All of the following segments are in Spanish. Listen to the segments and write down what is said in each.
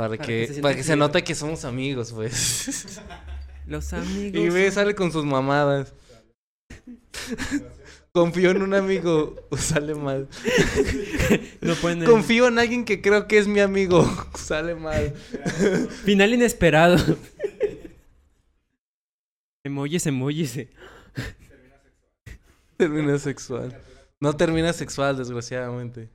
Para, que, para que se note que somos amigos, pues. Los amigos. Y ve, sale con sus mamadas. Confío en un amigo, sale mal. Confío en alguien que creo que es mi amigo, sale mal. Final inesperado. emojis, emojis. Termina sexual. No termina sexual, desgraciadamente.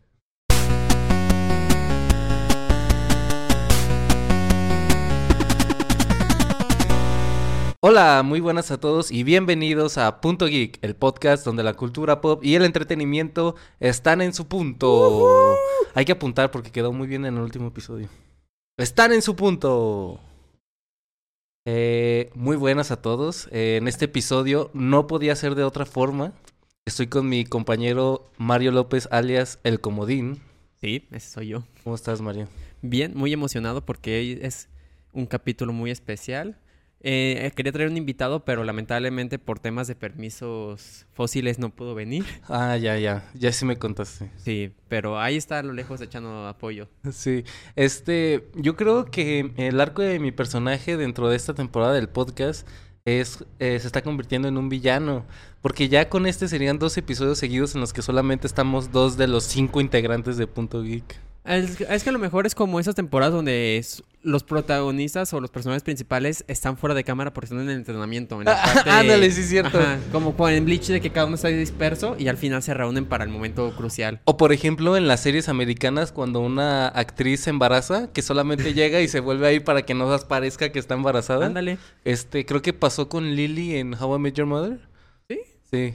Hola, muy buenas a todos y bienvenidos a Punto Geek, el podcast donde la cultura pop y el entretenimiento están en su punto. Hay que apuntar porque quedó muy bien en el último episodio. Están en su punto. Eh, muy buenas a todos. Eh, en este episodio no podía ser de otra forma. Estoy con mi compañero Mario López, alias El Comodín. Sí, ese soy yo. ¿Cómo estás, Mario? Bien, muy emocionado porque es un capítulo muy especial. Eh, quería traer un invitado, pero lamentablemente por temas de permisos fósiles no pudo venir. Ah, ya, ya. Ya sí me contaste. Sí, pero ahí está a lo lejos echando apoyo. Sí, este, yo creo que el arco de mi personaje dentro de esta temporada del podcast es, eh, se está convirtiendo en un villano, porque ya con este serían dos episodios seguidos en los que solamente estamos dos de los cinco integrantes de Punto Geek. Es, es que a lo mejor es como esas temporadas donde es- los protagonistas o los personajes principales están fuera de cámara porque están en el entrenamiento. En la parte- Ándale, sí es cierto. Ajá, como en Bleach de que cada uno está disperso y al final se reúnen para el momento crucial. O por ejemplo en las series americanas cuando una actriz se embaraza, que solamente llega y se vuelve a ir para que no parezca que está embarazada. Ándale. Este, creo que pasó con Lily en How I Met Your Mother.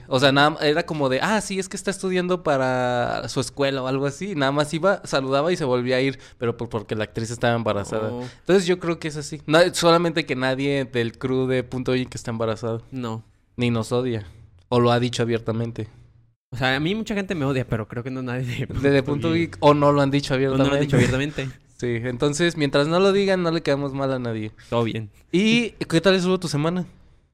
O sea, nada, era como de, ah, sí, es que está estudiando para su escuela o algo así. y Nada más iba, saludaba y se volvía a ir, pero por- porque la actriz estaba embarazada. Oh. Entonces yo creo que es así. No, solamente que nadie del crew de Punto que está embarazado. No. Ni nos odia. O lo ha dicho abiertamente. O sea, a mí mucha gente me odia, pero creo que no nadie de De, de Punto o no lo han dicho No, no abiertamente. lo han dicho abiertamente. Sí, entonces mientras no lo digan, no le quedamos mal a nadie. Todo bien. ¿Y qué tal estuvo tu semana?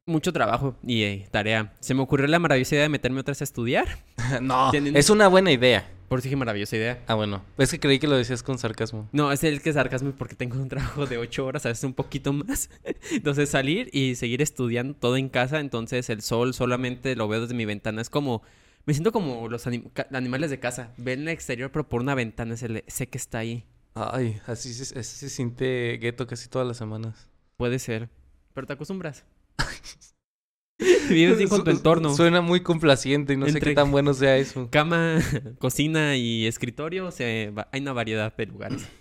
Mucho trabajo y eh, tarea. Se me ocurrió la maravillosa idea de meterme otra vez a estudiar. no, es una buena idea. Por eso dije maravillosa idea. Ah, bueno, es que creí que lo decías con sarcasmo. No, es el que sarcasmo porque tengo un trabajo de ocho horas, a veces un poquito más. Entonces salir y seguir estudiando todo en casa, entonces el sol solamente lo veo desde mi ventana. Es como, me siento como los anim- animales de casa. Ven el exterior pero por una ventana, le- sé que está ahí. Ay, así se, así se siente gueto casi todas las semanas. Puede ser, pero te acostumbras. Vives bien con tu entorno. Suena muy complaciente y no sé qué tan bueno sea eso. Cama, cocina y escritorio, se va- hay una variedad de lugares.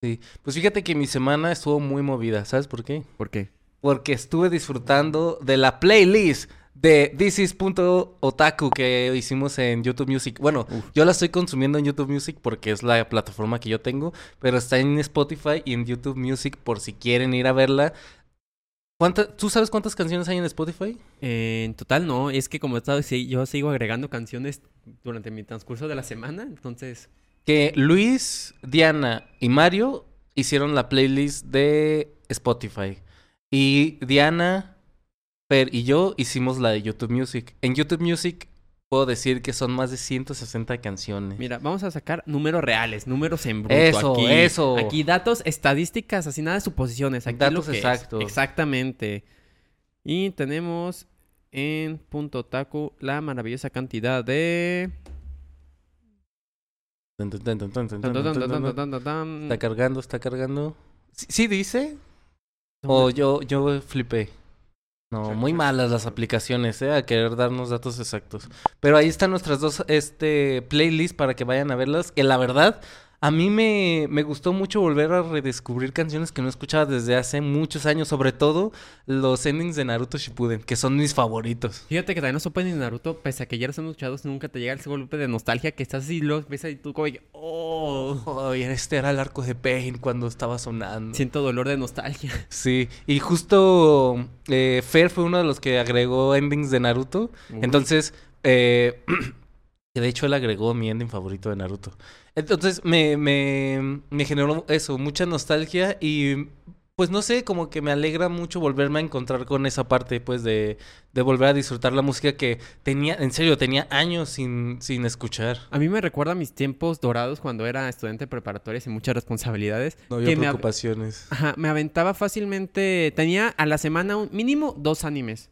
Sí, pues fíjate que mi semana estuvo muy movida, ¿sabes por qué? ¿Por qué? Porque estuve disfrutando de la playlist de This is Otaku que hicimos en YouTube Music. Bueno, Uf. yo la estoy consumiendo en YouTube Music porque es la plataforma que yo tengo, pero está en Spotify y en YouTube Music por si quieren ir a verla. ¿Cuánta- ¿Tú sabes cuántas canciones hay en Spotify? Eh, en total no, es que como he estado, sí, yo sigo agregando canciones durante mi transcurso de la semana, entonces... Que Luis, Diana y Mario hicieron la playlist de Spotify. Y Diana, Per y yo hicimos la de YouTube Music. En YouTube Music puedo decir que son más de 160 canciones. Mira, vamos a sacar números reales, números en bruto Eso, aquí. eso. Aquí datos, estadísticas, así nada de suposiciones. Aquí Datos lo que es. exactos. Exactamente. Y tenemos en punto taco la maravillosa cantidad de... Está cargando, está cargando. ¿Sí, sí dice? ¿O yo, yo flipé? No, muy malas las aplicaciones, ¿eh? A querer darnos datos exactos. Pero ahí están nuestras dos este, playlists para que vayan a verlas. Que la verdad, a mí me, me gustó mucho volver a redescubrir canciones que no escuchaba desde hace muchos años. Sobre todo los endings de Naruto Shippuden, que son mis favoritos. Fíjate que también los openings de Naruto, pese a que ya los hemos escuchado, nunca te llega ese golpe de nostalgia que estás así, lo ves ahí tú como que, oh, Oh, este era el arco de Pain cuando estaba sonando. siento dolor de nostalgia. Sí, y justo eh, Fer fue uno de los que agregó endings de Naruto. Uy. Entonces, eh, de hecho él agregó mi ending favorito de Naruto. Entonces me, me, me generó eso, mucha nostalgia y pues no sé, como que me alegra mucho volverme a encontrar con esa parte, pues de, de volver a disfrutar la música que tenía, en serio, tenía años sin, sin escuchar. A mí me recuerda a mis tiempos dorados cuando era estudiante preparatorio sin muchas responsabilidades. No había que me av- preocupaciones. Ajá, me aventaba fácilmente. Tenía a la semana un mínimo dos animes.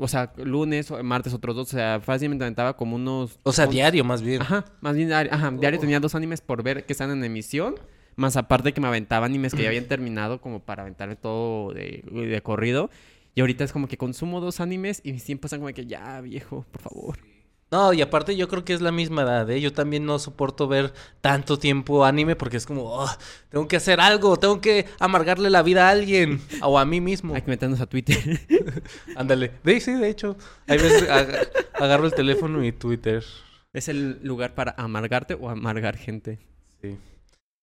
O sea, lunes, o martes otros dos. O sea, fácilmente me aventaba como unos. O sea, diario más bien. Ajá, más bien diario, ajá, diario tenía dos animes por ver que están en emisión. Más aparte que me aventaba animes que ya habían terminado como para aventarme todo de, de corrido. Y ahorita es como que consumo dos animes y mis tiempos están como que ya, viejo, por favor. No, y aparte yo creo que es la misma edad, ¿eh? Yo también no soporto ver tanto tiempo anime porque es como, "Oh, tengo que hacer algo, tengo que amargarle la vida a alguien o a mí mismo. Hay que meternos a Twitter. Ándale. De, sí, de hecho. Hay veces ag- agarro el teléfono y Twitter. es el lugar para amargarte o amargar gente. Sí.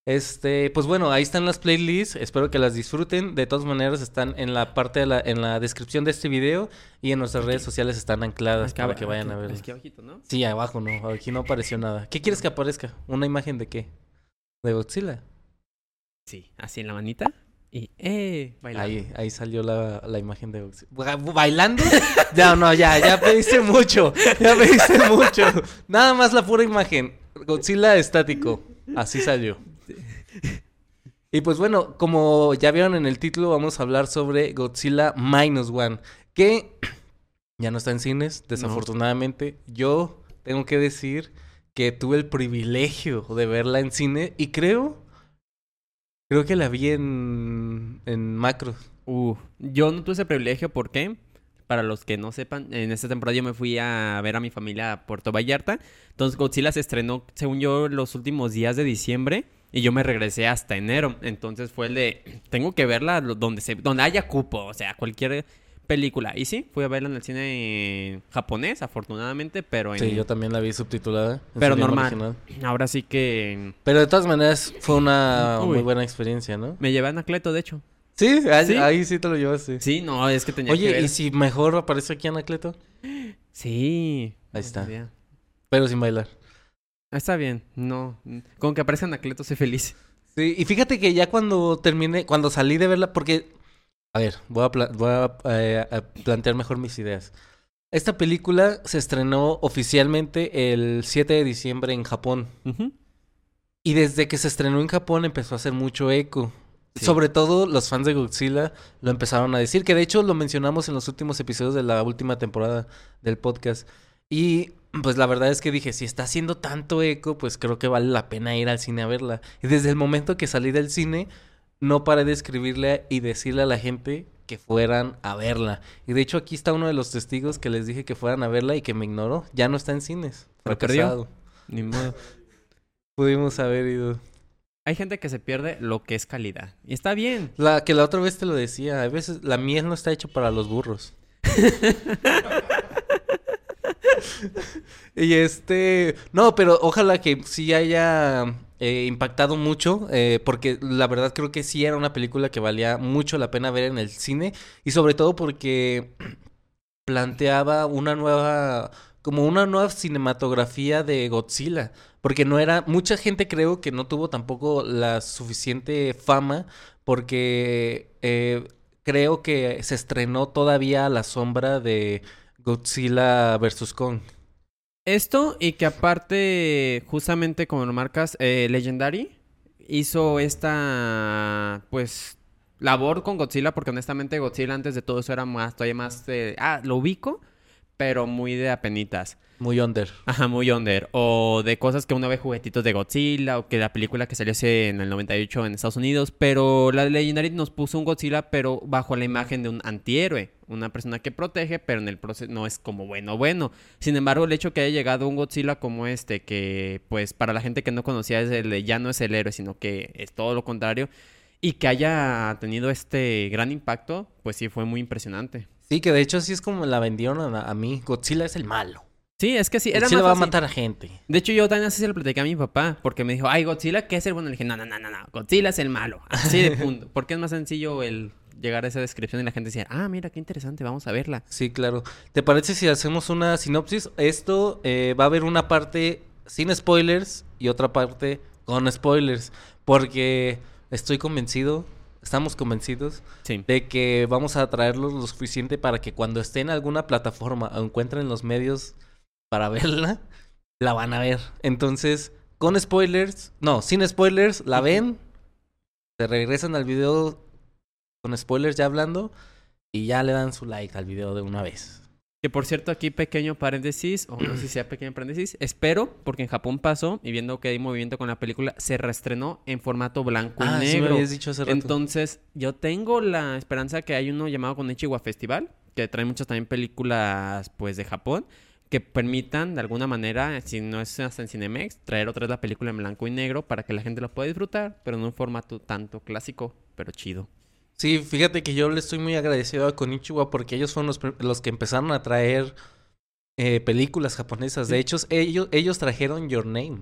Este, pues bueno, ahí están las playlists. Espero que las disfruten. De todas maneras, están en la parte de la, en la descripción de este video y en nuestras redes sociales están ancladas Aquí para que vayan a verlas. Aquí abajito, ¿no? Sí, abajo no, aquí no apareció nada. ¿Qué quieres que aparezca? ¿Una imagen de qué? ¿De Godzilla? Sí, así en la manita. Y, ¡eh! Bailando. Ahí, ahí salió la, la imagen de Godzilla. Ba- ¿Bailando? ya, no, ya, ya pediste mucho. Ya pediste mucho. Nada más la pura imagen. Godzilla estático. Así salió. Y pues bueno, como ya vieron en el título, vamos a hablar sobre Godzilla Minus One. Que ya no está en cines, desafortunadamente. Yo tengo que decir que tuve el privilegio de verla en cine y creo... Creo que la vi en, en macro. Uh, yo no tuve ese privilegio, ¿por qué? Para los que no sepan, en esta temporada yo me fui a ver a mi familia a Puerto Vallarta. Entonces Godzilla se estrenó, según yo, los últimos días de diciembre. Y yo me regresé hasta enero. Entonces fue el de, tengo que verla donde, se, donde haya cupo, o sea, cualquier película. Y sí, fui a verla en el cine japonés, afortunadamente, pero en... Sí, yo también la vi subtitulada. Pero normal. original. Ahora sí que Pero de todas maneras fue una Uy. muy buena experiencia, ¿no? me llevé a Anacleto, de hecho. Sí, ahí ¿Sí? ahí sí te lo llevaste. Sí, no, es que tenía que Oye, ver. ¿y si mejor aparece aquí Anacleto? Sí. Ahí está. Pero sin bailar. Está bien, no. Con que aparezca Anacleto soy feliz. Sí, y fíjate que ya cuando terminé, cuando salí de verla, porque, a ver, voy a, pla- voy a, eh, a plantear mejor mis ideas. Esta película se estrenó oficialmente el 7 de diciembre en Japón. Y desde que se estrenó en Japón empezó a hacer mucho eco. Sí. Sobre todo los fans de Godzilla lo empezaron a decir, que de hecho lo mencionamos en los últimos episodios de la última temporada del podcast. Y pues la verdad es que dije, si está haciendo tanto eco, pues creo que vale la pena ir al cine a verla. Y desde el momento que salí del cine, no paré de escribirle y decirle a la gente que fueran a verla. Y de hecho aquí está uno de los testigos que les dije que fueran a verla y que me ignoró. Ya no está en cines. ¿Lo perdió? Ni modo. Pudimos haber ido. Hay gente que se pierde lo que es calidad. Y está bien. La que la otra vez te lo decía, a veces la miel no está hecha para los burros. y este, no, pero ojalá que sí haya eh, impactado mucho, eh, porque la verdad creo que sí era una película que valía mucho la pena ver en el cine y sobre todo porque planteaba una nueva, como una nueva cinematografía de Godzilla, porque no era, mucha gente creo que no tuvo tampoco la suficiente fama porque eh, creo que se estrenó todavía a la sombra de Godzilla vs. Kong. Esto y que aparte, justamente como lo marcas, eh, Legendary hizo esta, pues, labor con Godzilla, porque honestamente Godzilla antes de todo eso era más, todavía más ah, lo ubico, pero muy de apenitas. Muy under. Ajá, muy under. O de cosas que uno ve juguetitos de Godzilla, o que la película que salió hace en el 98 en Estados Unidos. Pero la de Legendary nos puso un Godzilla, pero bajo la imagen de un antihéroe. Una persona que protege, pero en el proceso no es como bueno, bueno. Sin embargo, el hecho que haya llegado un Godzilla como este, que pues para la gente que no conocía es el ya no es el héroe, sino que es todo lo contrario. Y que haya tenido este gran impacto, pues sí fue muy impresionante. Sí, que de hecho así es como la vendieron a, a mí. Godzilla es el malo. Sí, es que sí, era Godzilla más va a matar a gente. De hecho, yo también así se lo platicé a mi papá, porque me dijo, ay, Godzilla, ¿qué es el bueno? Le dije, no, no, no, no, no, Godzilla es el malo. Así de punto. Porque es más sencillo el llegar a esa descripción y la gente decía, ah, mira, qué interesante, vamos a verla. Sí, claro. ¿Te parece si hacemos una sinopsis? Esto eh, va a haber una parte sin spoilers y otra parte con spoilers. Porque estoy convencido, estamos convencidos Sí. de que vamos a traerlos lo suficiente para que cuando esté en alguna plataforma o encuentren los medios para verla, la van a ver. Entonces, con spoilers, no, sin spoilers, la ven, se regresan al video con spoilers ya hablando y ya le dan su like al video de una vez. Que por cierto, aquí pequeño paréntesis, o no sé si sea pequeño paréntesis, espero, porque en Japón pasó, y viendo que hay movimiento con la película, se reestrenó en formato blanco y Ah, sí me negro. dicho hace rato. Entonces, yo tengo la esperanza que hay uno llamado Konichiwa Festival, que trae muchas también películas, pues, de Japón, que permitan, de alguna manera, si no es hasta en Cinemex, traer otra vez la película en blanco y negro para que la gente lo pueda disfrutar, pero en un formato tanto clásico, pero chido. Sí, fíjate que yo le estoy muy agradecido a Konichiwa porque ellos fueron los, los que empezaron a traer eh, películas japonesas. De hecho, ellos, ellos trajeron Your Name.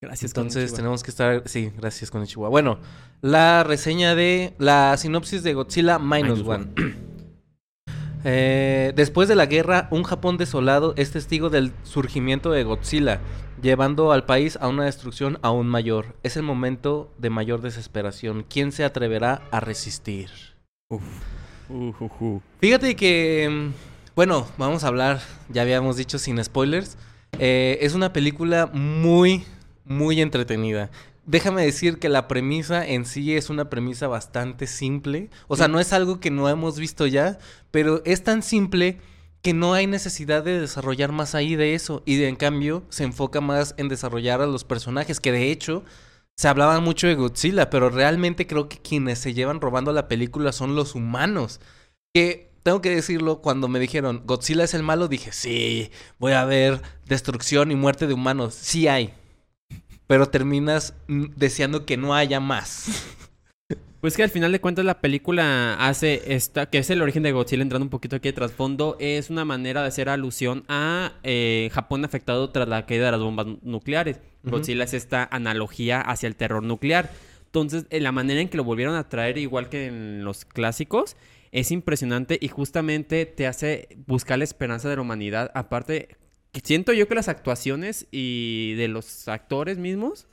Gracias, Entonces Konichiwa. tenemos que estar... Sí, gracias Konichiwa. Bueno, la reseña de... La sinopsis de Godzilla Minus, Minus One. Eh, después de la guerra, un Japón desolado es testigo del surgimiento de Godzilla, llevando al país a una destrucción aún mayor. Es el momento de mayor desesperación. ¿Quién se atreverá a resistir? Uf. Fíjate que, mm, bueno, vamos a hablar, ya habíamos dicho sin spoilers. Eh, es una película muy, muy entretenida. Déjame decir que la premisa en sí es una premisa bastante simple. O sea, no es algo que no hemos visto ya, pero es tan simple que no hay necesidad de desarrollar más ahí de eso. Y de, en cambio se enfoca más en desarrollar a los personajes, que de hecho se hablaba mucho de Godzilla, pero realmente creo que quienes se llevan robando la película son los humanos. Que tengo que decirlo, cuando me dijeron Godzilla es el malo, dije, sí, voy a ver destrucción y muerte de humanos. Sí hay. Pero terminas mm, deseando que no haya más. Pues que al final de cuentas la película hace esta, que es el origen de Godzilla, entrando un poquito aquí de trasfondo, es una manera de hacer alusión a eh, Japón afectado tras la caída de las bombas nucleares. Godzilla es esta analogía hacia el terror nuclear. Entonces, eh, la manera en que lo volvieron a traer, igual que en los clásicos, es impresionante y justamente te hace buscar la esperanza de la humanidad. Aparte, siento yo que las actuaciones y de los actores mismos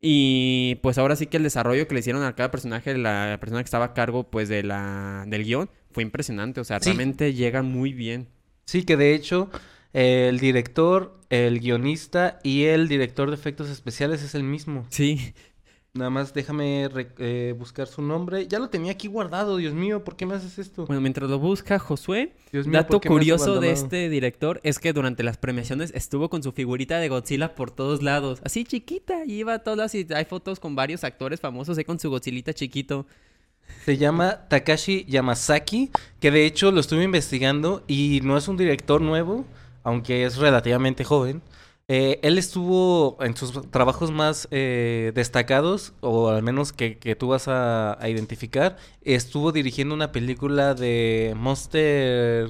y pues ahora sí que el desarrollo que le hicieron a cada personaje, la persona que estaba a cargo pues de la, del guion, fue impresionante. O sea, Sí. realmente llega muy bien. Sí, que de hecho eh, el director, el guionista y el director de efectos especiales es el mismo. Sí. Nada más déjame eh, buscar su nombre. Ya lo tenía aquí guardado, Dios mío, ¿por qué me haces esto? Bueno, mientras lo busca Josué, mío, dato ¿por qué me has curioso de este director es que durante las premiaciones estuvo con su figurita de Godzilla por todos lados. Así chiquita, y iba a todas y hay fotos con varios actores famosos ahí con su Godzillita chiquito. Se llama Takashi Yamazaki, que de hecho lo estuve investigando y no es un director nuevo, aunque es relativamente joven. Eh, él estuvo en sus trabajos más eh, destacados, o al menos que, tú vas a, a identificar, estuvo dirigiendo una película de Monster...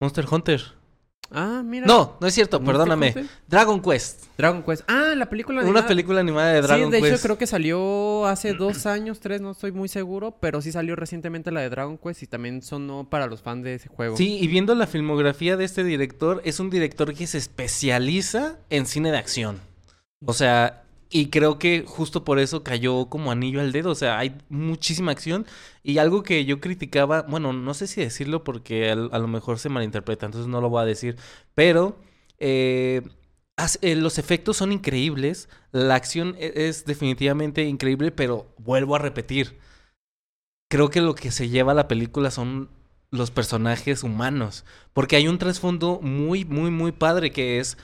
Monster Hunter. Ah, mira. No, no es cierto, ¿Monster perdóname. Dragon Quest. Dragon Quest. Ah, la película Una animada. película animada de Dragon sí, de Quest. hecho creo que salió hace dos años, tres, no estoy muy seguro, pero sí salió recientemente la de Dragon Quest y también sonó para los fans de ese juego. Sí, y viendo la filmografía de este director, es un director que se especializa en cine de acción. O sea, y creo que justo por eso cayó como anillo al dedo. O sea, hay muchísima acción. Y algo que yo criticaba, bueno, no sé si decirlo porque a, lo mejor se malinterpreta, entonces no lo voy a decir. Pero eh, eh, los efectos son increíbles. La acción e- es definitivamente increíble, pero vuelvo a repetir. Creo que lo que se lleva a la película son los personajes humanos. Porque hay un trasfondo muy, muy, muy padre que es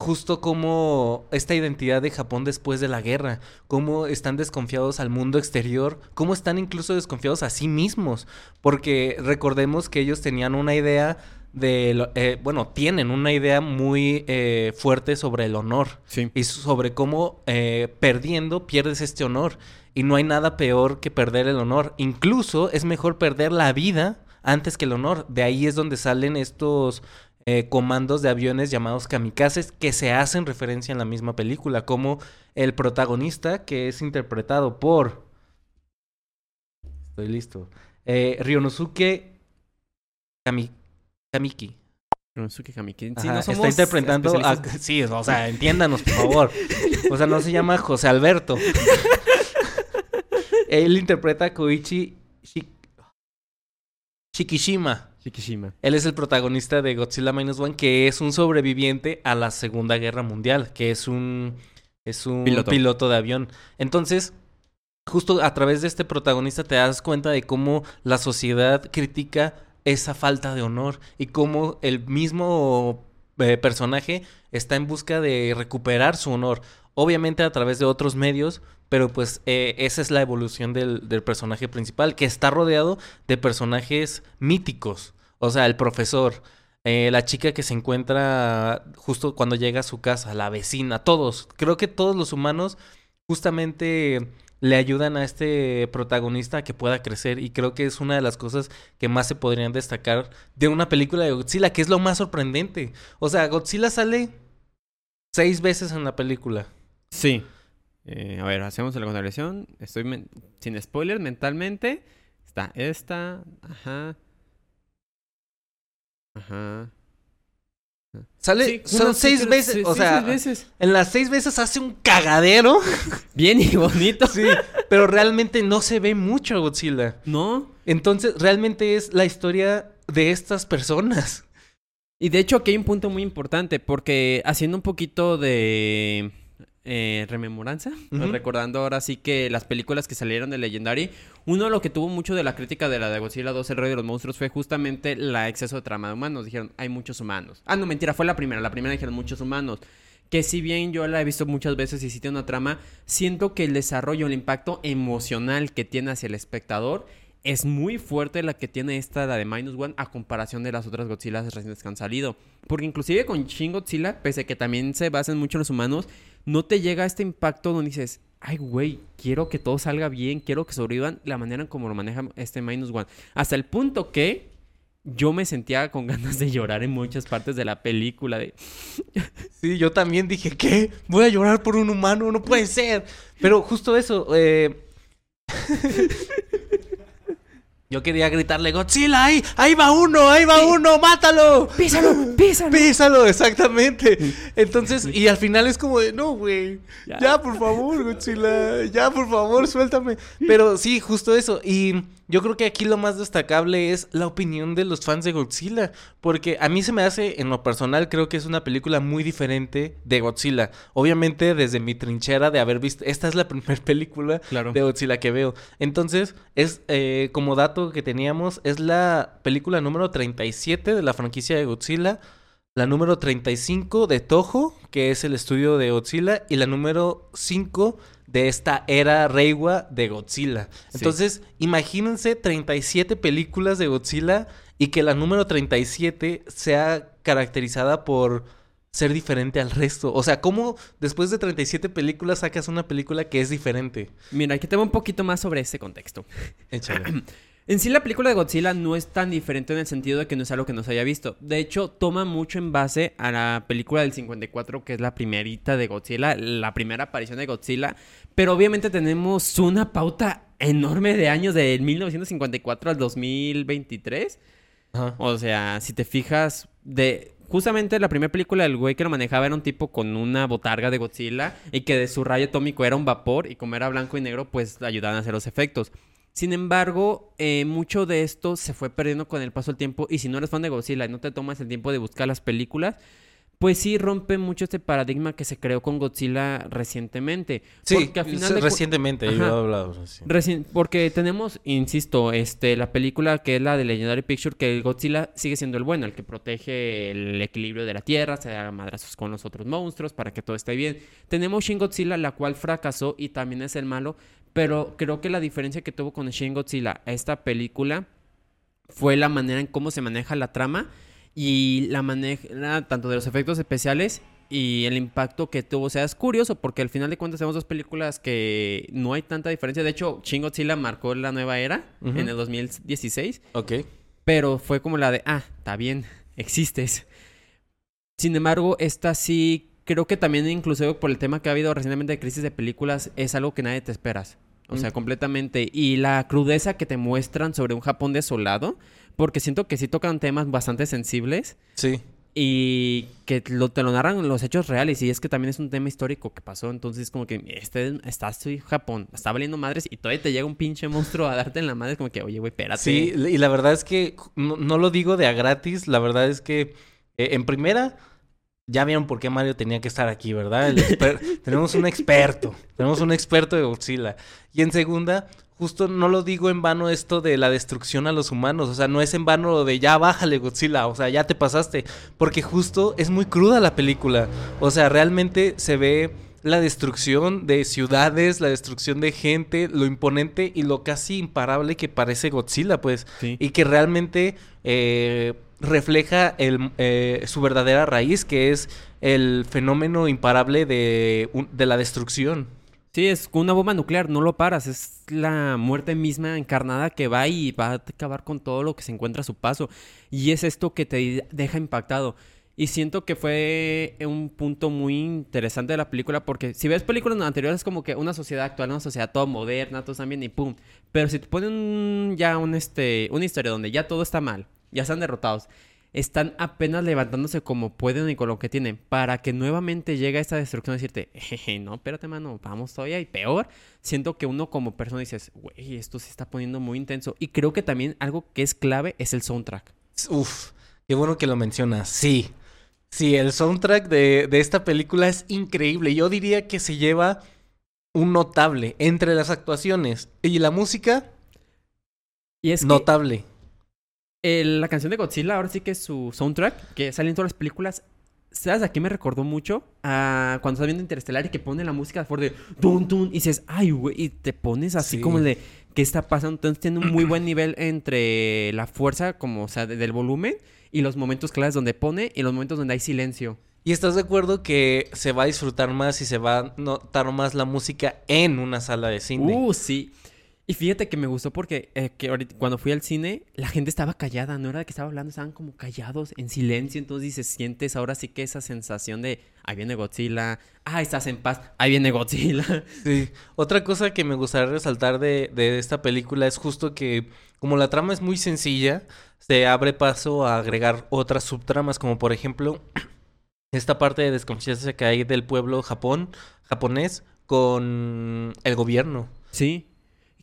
justo como esta identidad de Japón después de la guerra, cómo están desconfiados al mundo exterior, cómo están incluso desconfiados a sí mismos, porque recordemos que ellos tenían una idea de, eh, bueno, tienen una idea muy eh, fuerte sobre el honor Sí. y sobre cómo eh, perdiendo pierdes este honor. Y no hay nada peor que perder el honor. Incluso es mejor perder la vida antes que el honor. De ahí es donde salen estos eh, comandos de aviones llamados kamikazes que se hacen referencia en la misma película. Como el protagonista que es interpretado por... Estoy listo. Eh, Ryonosuke Kami- Kamiki. Konosuke Kamiki. Sí, Ajá, no está interpretando a... Sí, o sea, entiéndanos, por favor. O sea, no se llama José Alberto. Él interpreta a Koichi Shik- Shikishima. Shikishima. Él es el protagonista de Godzilla Minus One, que es un sobreviviente a la Segunda Guerra Mundial, que es un, es un Piloto. piloto. de avión. Entonces, justo a través de este protagonista te das cuenta de cómo la sociedad critica esa falta de honor y cómo el mismo eh, personaje está en busca de recuperar su honor. Obviamente a través de otros medios, pero pues eh, esa es la evolución del, del personaje principal, que está rodeado de personajes míticos. O sea, el profesor, eh, la chica que se encuentra justo cuando llega a su casa, la vecina, todos. Creo que todos los humanos justamente le ayudan a este protagonista a que pueda crecer y creo que es una de las cosas que más se podrían destacar de una película de Godzilla, que es lo más sorprendente. O sea, Godzilla sale seis veces en la película. Sí. Eh, a ver, hacemos la contabilización. Estoy sin spoiler mentalmente. Está esta. Ajá. Ajá. Sale, Sí, son seis veces, o sea, veces. en las seis veces hace un cagadero, Bien y bonito. sí, pero realmente no se ve mucho Godzilla. ¿No? Entonces, realmente es la historia de estas personas. Y de hecho aquí hay un punto muy importante porque haciendo un poquito de eh, rememoranza, recordando ahora sí que las películas que salieron de Legendary, uno de lo que tuvo mucho de la crítica de la de Godzilla 2, el rey de los monstruos, fue justamente la exceso de trama de humanos. Dijeron, hay muchos humanos. Ah, no, mentira, fue la primera. La primera dijeron muchos humanos. Que si bien yo la he visto muchas veces y sí tiene una trama, siento que el desarrollo, el impacto emocional que tiene hacia el espectador es muy fuerte la que tiene esta, la de Minus One, a comparación de las otras Godzillas recientes que han salido. Porque inclusive con Shin Godzilla, pese a que también se basan mucho en los humanos, no te llega este impacto donde dices, ay güey, quiero que todo salga bien, quiero que sobrevivan la manera en como lo maneja este Minus One. Hasta el punto que yo me sentía con ganas de llorar en muchas partes de la película. De... Sí, yo también dije, ¿qué? Voy a llorar por un humano, no puede ser. Pero justo eso, eh... Yo quería gritarle, Godzilla, ahí, ahí va uno, ahí va uno, mátalo. ¡Písalo! ¡Písalo! Písalo, exactamente. Entonces, y al final es como de, no, güey. Ya. Ya. por favor, Godzilla. Ya, por favor, suéltame. Pero sí, justo eso. Y yo creo que aquí lo más destacable es la opinión de los fans de Godzilla. Porque a mí se me hace, en lo personal, creo que es una película muy diferente de Godzilla. Obviamente, desde mi trinchera de haber visto, esta es la primera película Claro. de Godzilla que veo. Entonces, es eh, como dato que teníamos, es la película número 37 de la franquicia de Godzilla, la número 35 de Toho, que es el estudio de Godzilla, y la número 5 de esta era Reiwa de Godzilla. Sí. Entonces, imagínense 37 películas de Godzilla y que la número 37 sea caracterizada por ser diferente al resto. O sea, ¿cómo después de 37 películas sacas una película que es diferente? Mira, aquí tengo un poquito más sobre este contexto. Échale. En sí, la película de Godzilla no es tan diferente en el sentido de que no es algo que no se haya visto. De hecho, toma mucho en base a la película del 54, que es la primerita de Godzilla, la primera aparición de Godzilla. Pero obviamente tenemos una pauta enorme de años, de 1954 al 2023. Ajá. O sea, si te fijas, de justamente la primera película del güey que lo manejaba era un tipo con una botarga de Godzilla y que de su rayo atómico era un vapor y como era blanco y negro, pues ayudaban a hacer los efectos. Sin embargo, eh, mucho de esto se fue perdiendo con el paso del tiempo y si no eres fan de Godzilla y no te tomas el tiempo de buscar las películas, pues sí rompe mucho este paradigma que se creó con Godzilla recientemente. Sí, Porque al final de recientemente yo he hablado. recién. Porque tenemos, insisto, este, la película que es la de Legendary Picture, que el Godzilla sigue siendo el bueno, el que protege el equilibrio de la Tierra, se da madrazos con los otros monstruos para que todo esté bien. Tenemos Shin Godzilla, la cual fracasó y también es el malo, pero creo que la diferencia que tuvo con Shin Godzilla esta película fue la manera en cómo se maneja la trama y la maneja tanto de los efectos especiales y el impacto que tuvo. O sea, es curioso porque al final de cuentas tenemos dos películas que no hay tanta diferencia. De hecho, Shin Godzilla marcó la nueva era Ujú. en el 2016, Ok. pero fue como la de, ah, está bien, existes. Sin embargo, esta sí, creo que también inclusive por el tema que ha habido recientemente de crisis de películas, es algo que nadie te esperas. O sea, Mm. completamente. Y la crudeza que te muestran sobre un Japón desolado, porque siento que sí tocan temas bastante sensibles. Sí. y que lo, te lo narran los hechos reales y es que también es un tema histórico que pasó, entonces como que este está en Japón, está valiendo madres y todavía te llega un pinche monstruo a darte en la madre como que, oye, güey, espérate. Sí, y la verdad es que no, lo digo de a gratis, la verdad es que eh, en primera ya vieron por qué Mario tenía que estar aquí, ¿verdad? tenemos un experto, tenemos un experto de Godzilla. Y en segunda, justo no lo digo en vano esto de la destrucción a los humanos, o sea, no es en vano lo de ya bájale Godzilla, o sea, ya te pasaste, porque justo es muy cruda la película, o sea, realmente se ve la destrucción de ciudades, la destrucción de gente, lo imponente y lo casi imparable que parece Godzilla, pues, y que realmente eh, refleja el, eh, su verdadera raíz, que es el fenómeno imparable de, de la destrucción. Sí, es una bomba nuclear, no lo paras, es la muerte misma encarnada que va y va a acabar con todo lo que se encuentra a su paso. Y es esto que te deja impactado. Y siento que fue un punto muy interesante de la película porque si ves películas anteriores es como que una sociedad actual, una sociedad toda moderna, todos también y pum. Pero si te ponen ya un, este, una historia donde ya todo está mal, ya están derrotados están apenas levantándose como pueden y con lo que tienen para que nuevamente llegue a esta destrucción y decirte, jeje, no, espérate, mano, vamos todavía y peor. Siento que uno como persona dices, güey, esto se está poniendo muy intenso. Y creo que también algo que es clave es el soundtrack. Uf, qué bueno que lo mencionas. Sí, sí, el soundtrack de, esta película es increíble. Yo diría que se lleva un notable entre las actuaciones y la música. Y es notable la canción de Godzilla, ahora sí que es su soundtrack, que sale en todas las películas. ¿Sabes a qué me recordó mucho? A cuando estás viendo Interestelar y que pone la música de tun tun y dices, ay, güey, y te pones así como de, ¿qué está pasando? Entonces tiene un muy buen nivel entre la fuerza, como, o sea, del volumen y los momentos claves donde pone y los momentos donde hay silencio. ¿Y estás de acuerdo que se va a disfrutar más y se va a notar más la música en una sala de cine? Uh, sí. Y fíjate que me gustó porque eh, que ahorita, cuando fui al cine, la gente estaba callada, no era de que estaba hablando, estaban como callados, en silencio. Entonces dices, sientes ahora sí que esa sensación de, ahí viene Godzilla, ah, estás en paz, ahí viene Godzilla. Sí. Otra cosa que me gustaría resaltar de, de esta película es justo que, como la trama es muy sencilla, se abre paso a agregar otras subtramas, como por ejemplo, esta parte de desconfianza que hay del pueblo Japón, japonés, con el gobierno. Sí.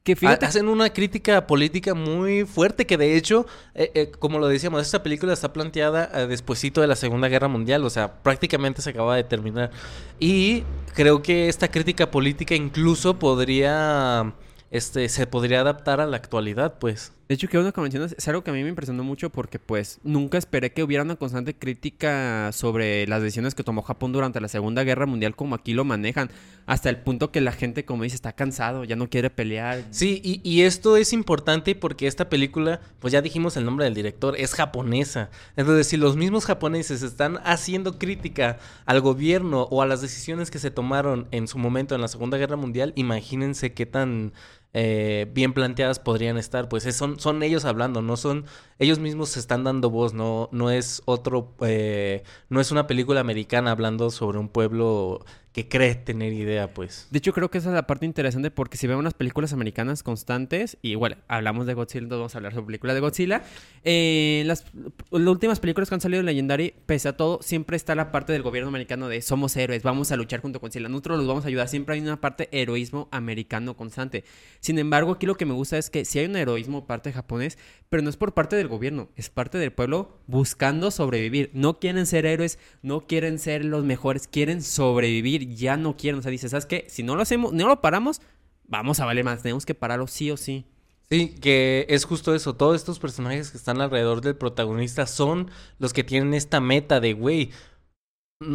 Que fíjate... Hacen una crítica política muy fuerte que de hecho, eh, eh, como lo decíamos, esta película está planteada eh, despuesito de la Segunda Guerra Mundial, o sea, prácticamente se acaba de terminar. Y creo que esta crítica política incluso podría este, se podría adaptar a la actualidad, pues. De hecho, que uno que mencionas es algo que a mí me impresionó mucho porque, pues, nunca esperé que hubiera una constante crítica sobre las decisiones que tomó Japón durante la Segunda Guerra Mundial como aquí lo manejan. Hasta el punto que la gente, como dice, está cansado, ya no quiere pelear. Sí, y, y esto es importante porque esta película, pues ya dijimos el nombre del director, es japonesa. Entonces, si los mismos japoneses están haciendo crítica al gobierno o a las decisiones que se tomaron en su momento en la Segunda Guerra Mundial, imagínense qué tan eh, bien planteadas podrían estar, pues son, son ellos hablando, no son, ellos mismos se están dando voz, no, no es otro, eh, no es una película americana hablando sobre un pueblo que cree tener idea, pues. De hecho, creo que esa es la parte interesante porque si vemos unas películas americanas constantes, y bueno, hablamos de Godzilla, entonces vamos a hablar sobre películas de Godzilla, eh, las, últimas películas que han salido de Legendary, pese a todo, siempre está la parte del gobierno americano de somos héroes, vamos a luchar junto con Godzilla, nosotros los vamos a ayudar, siempre hay una parte heroísmo americano constante. Sin embargo, aquí lo que me gusta es que si hay un heroísmo parte japonés, pero no es por parte del gobierno, es parte del pueblo buscando sobrevivir. No quieren ser héroes, no quieren ser los mejores, quieren sobrevivir ya no quieren. O sea, dice, ¿sabes qué? Si no lo hacemos, no lo paramos, vamos a valer más. Tenemos que pararlo sí o sí. Sí, que es justo eso. Todos estos personajes que están alrededor del protagonista son los que tienen esta meta de, güey,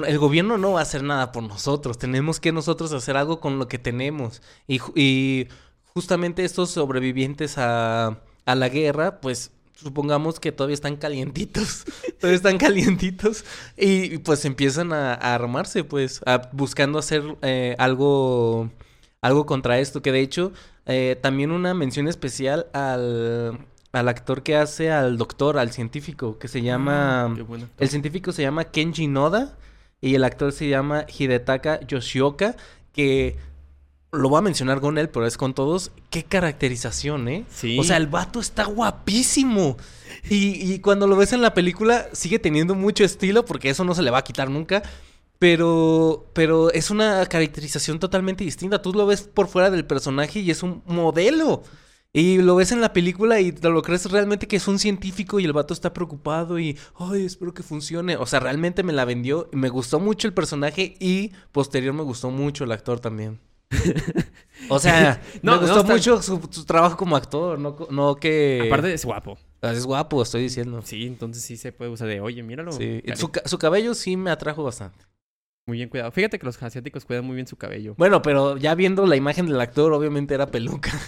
el gobierno no va a hacer nada por nosotros. Tenemos que nosotros hacer algo con lo que tenemos. Y, y justamente estos sobrevivientes a, a la guerra, pues supongamos que todavía están calientitos, todavía están calientitos y pues empiezan a, armarse, pues, buscando hacer eh, algo, algo contra esto, que de hecho eh, también una mención especial al, al actor que hace al doctor, al científico, que se llama, ah, el científico se llama Kenji Noda y el actor se llama Hidetaka Yoshioka, que lo voy a mencionar con él, pero es con todos. Qué caracterización, ¿eh? Sí. O sea, el vato está guapísimo. Y, y cuando lo ves en la película, sigue teniendo mucho estilo, porque eso no se le va a quitar nunca. Pero, pero es una caracterización totalmente distinta. Tú lo ves por fuera del personaje y es un modelo. Y lo ves en la película y te lo crees realmente que es un científico y el vato está preocupado y, ay, espero que funcione. O sea, realmente me la vendió. y Me gustó mucho el personaje y posterior me gustó mucho el actor también. O sea, No, me no, gustó está- mucho su, su trabajo como actor, no, que... Aparte es guapo. Es guapo, estoy diciendo. Sí, entonces sí se puede usar de, oye, míralo. Sí. Su, su cabello sí me atrajo bastante. Muy bien cuidado. Fíjate que los asiáticos cuidan muy bien su cabello. Bueno, pero ya viendo la imagen del actor, obviamente era peluca.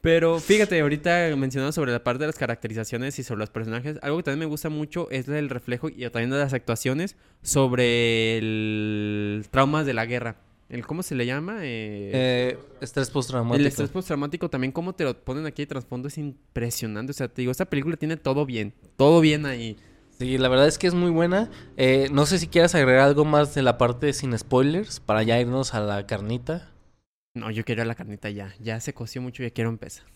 Pero fíjate, ahorita mencionando sobre la parte de las caracterizaciones y sobre los personajes, algo que también me gusta mucho es el reflejo y también de las actuaciones sobre el traumas de la guerra. El, ¿Cómo se le llama? Eh, Eh, estrés postraumático. el estrés postraumático también, cómo te lo ponen aquí de trasfondo es impresionante. O sea, te digo, esta película tiene todo bien. Todo bien ahí. Sí, la verdad es que es muy buena. Eh, no sé si quieras agregar algo más de la parte sin spoilers para ya irnos a la carnita. No, yo quiero la carnita ya. Ya se coció mucho y ya quiero empezar.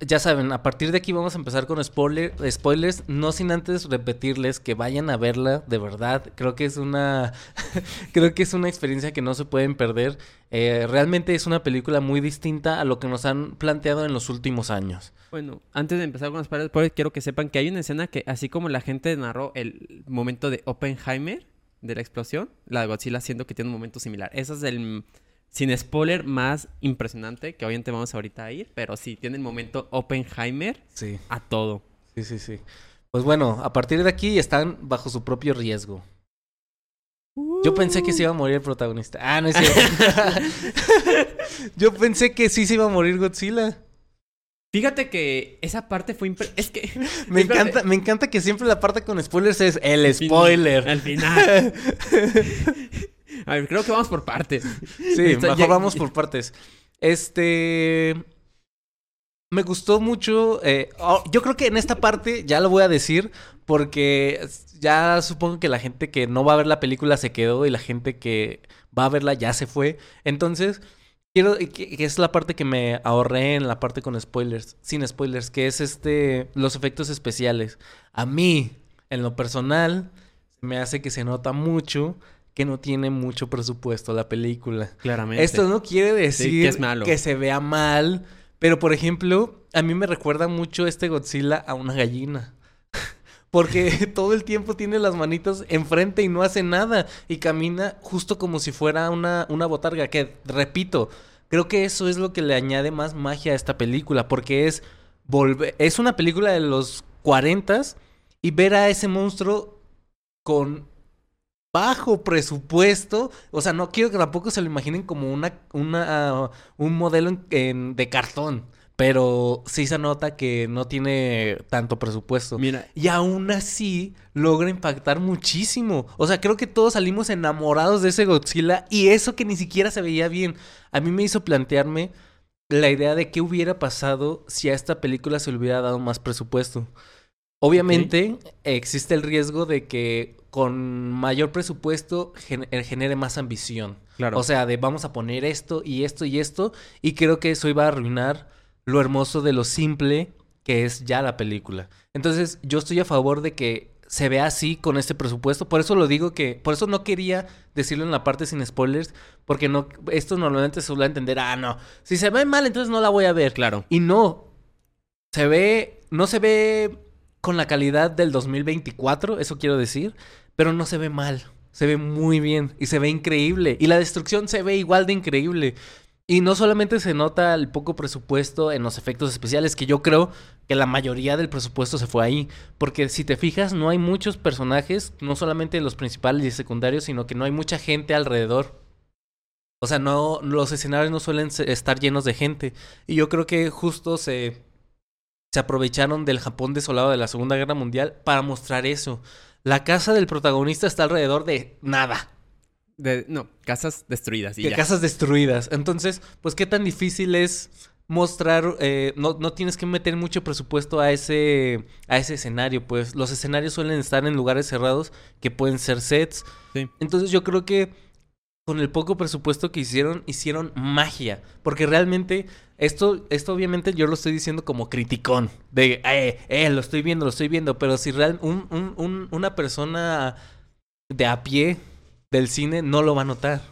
Ya saben, a partir de aquí vamos a empezar con spoiler, spoilers, no sin antes repetirles que vayan a verla, de verdad. Creo que es una, creo que es una experiencia que no se pueden perder. Eh, realmente es una película muy distinta a lo que nos han planteado en los últimos años. Bueno, antes de empezar con los spoilers, pues, quiero que sepan que hay una escena que, así como la gente narró el momento de Oppenheimer, de la explosión, la de Godzilla siento que tiene un momento similar. Ese es el, sin spoiler, más impresionante, que obviamente vamos ahorita a ir, pero sí, tiene el momento Oppenheimer Sí, a todo. sí, sí, sí. Pues bueno, a partir de aquí están bajo su propio riesgo. Yo pensé que se iba a morir el protagonista. Ah, no es cierto. Yo pensé que sí se iba a morir Godzilla. Fíjate que esa parte fue... impre- Es que... Me encanta, me encanta que siempre la parte con spoilers es el spoiler. Al final. A ver, creo que vamos por partes. Sí, mejor ya- vamos ya- por partes. Este. Me gustó mucho. eh, oh, yo creo que en esta parte ya lo voy a decir. Porque ya supongo que la gente que no va a ver la película se quedó y la gente que va a verla ya se fue. Entonces, quiero. Que, que es la parte que me ahorré en la parte con spoilers. Sin spoilers, que es este. Los efectos especiales. A mí, en lo personal, me hace que se nota mucho que no tiene mucho presupuesto la película. Claramente. Esto no quiere decir que es malo. que se vea mal, pero por ejemplo, a mí me recuerda mucho este Godzilla a una gallina. Porque todo el tiempo tiene las manitas enfrente y no hace nada. Y camina justo como si fuera una, una botarga. Que, repito, creo que eso es lo que le añade más magia a esta película. Porque es volver. Es una película de los 40 y ver a ese monstruo con bajo presupuesto. O sea, no quiero que tampoco se lo imaginen como una, una, un modelo en- en- de cartón. Pero sí se nota que no tiene tanto presupuesto. Mira, Y aún así logra impactar muchísimo. O sea, creo que todos salimos enamorados de ese Godzilla y eso que ni siquiera se veía bien. A mí me hizo plantearme la idea de qué hubiera pasado si a esta película se le hubiera dado más presupuesto. Obviamente existe el riesgo de que con mayor presupuesto gen- eh, genere más ambición. claro. O sea, de vamos a poner esto y esto y esto. Y creo que eso iba a arruinar lo hermoso de lo simple que es ya la película. Entonces, yo estoy a favor de que se vea así con este presupuesto. Por eso lo digo que, por eso no quería decirlo en la parte sin spoilers, porque no, esto normalmente se suele entender, ah, no, si se ve mal, entonces no la voy a ver. claro. Y no, se ve, no se ve con la calidad del 2024, eso quiero decir, pero no se ve mal, se ve muy bien y se ve increíble. Y la destrucción se ve igual de increíble. Y no solamente se nota el poco presupuesto en los efectos especiales, que yo creo que la mayoría del presupuesto se fue ahí. Porque si te fijas, no hay muchos personajes, no solamente los principales y secundarios, sino que no hay mucha gente alrededor. O sea, no, los escenarios no suelen estar llenos de gente. Y yo creo que justo se, se aprovecharon del Japón desolado de la Segunda Guerra Mundial para mostrar eso. La casa del protagonista está alrededor de nada. De- no, casas destruidas y de ya. casas destruidas. Entonces, pues qué tan difícil es mostrar, eh, no, no tienes que meter mucho presupuesto a ese, a ese escenario, pues los escenarios suelen estar en lugares cerrados que pueden ser sets. Sí. Entonces yo creo que con el poco presupuesto que hicieron, hicieron magia. Porque realmente, esto, esto obviamente yo lo estoy diciendo como criticón. De, eh, eh, lo estoy viendo, lo estoy viendo. Pero si real, un, un, un, una persona de a pie del cine no lo va a notar.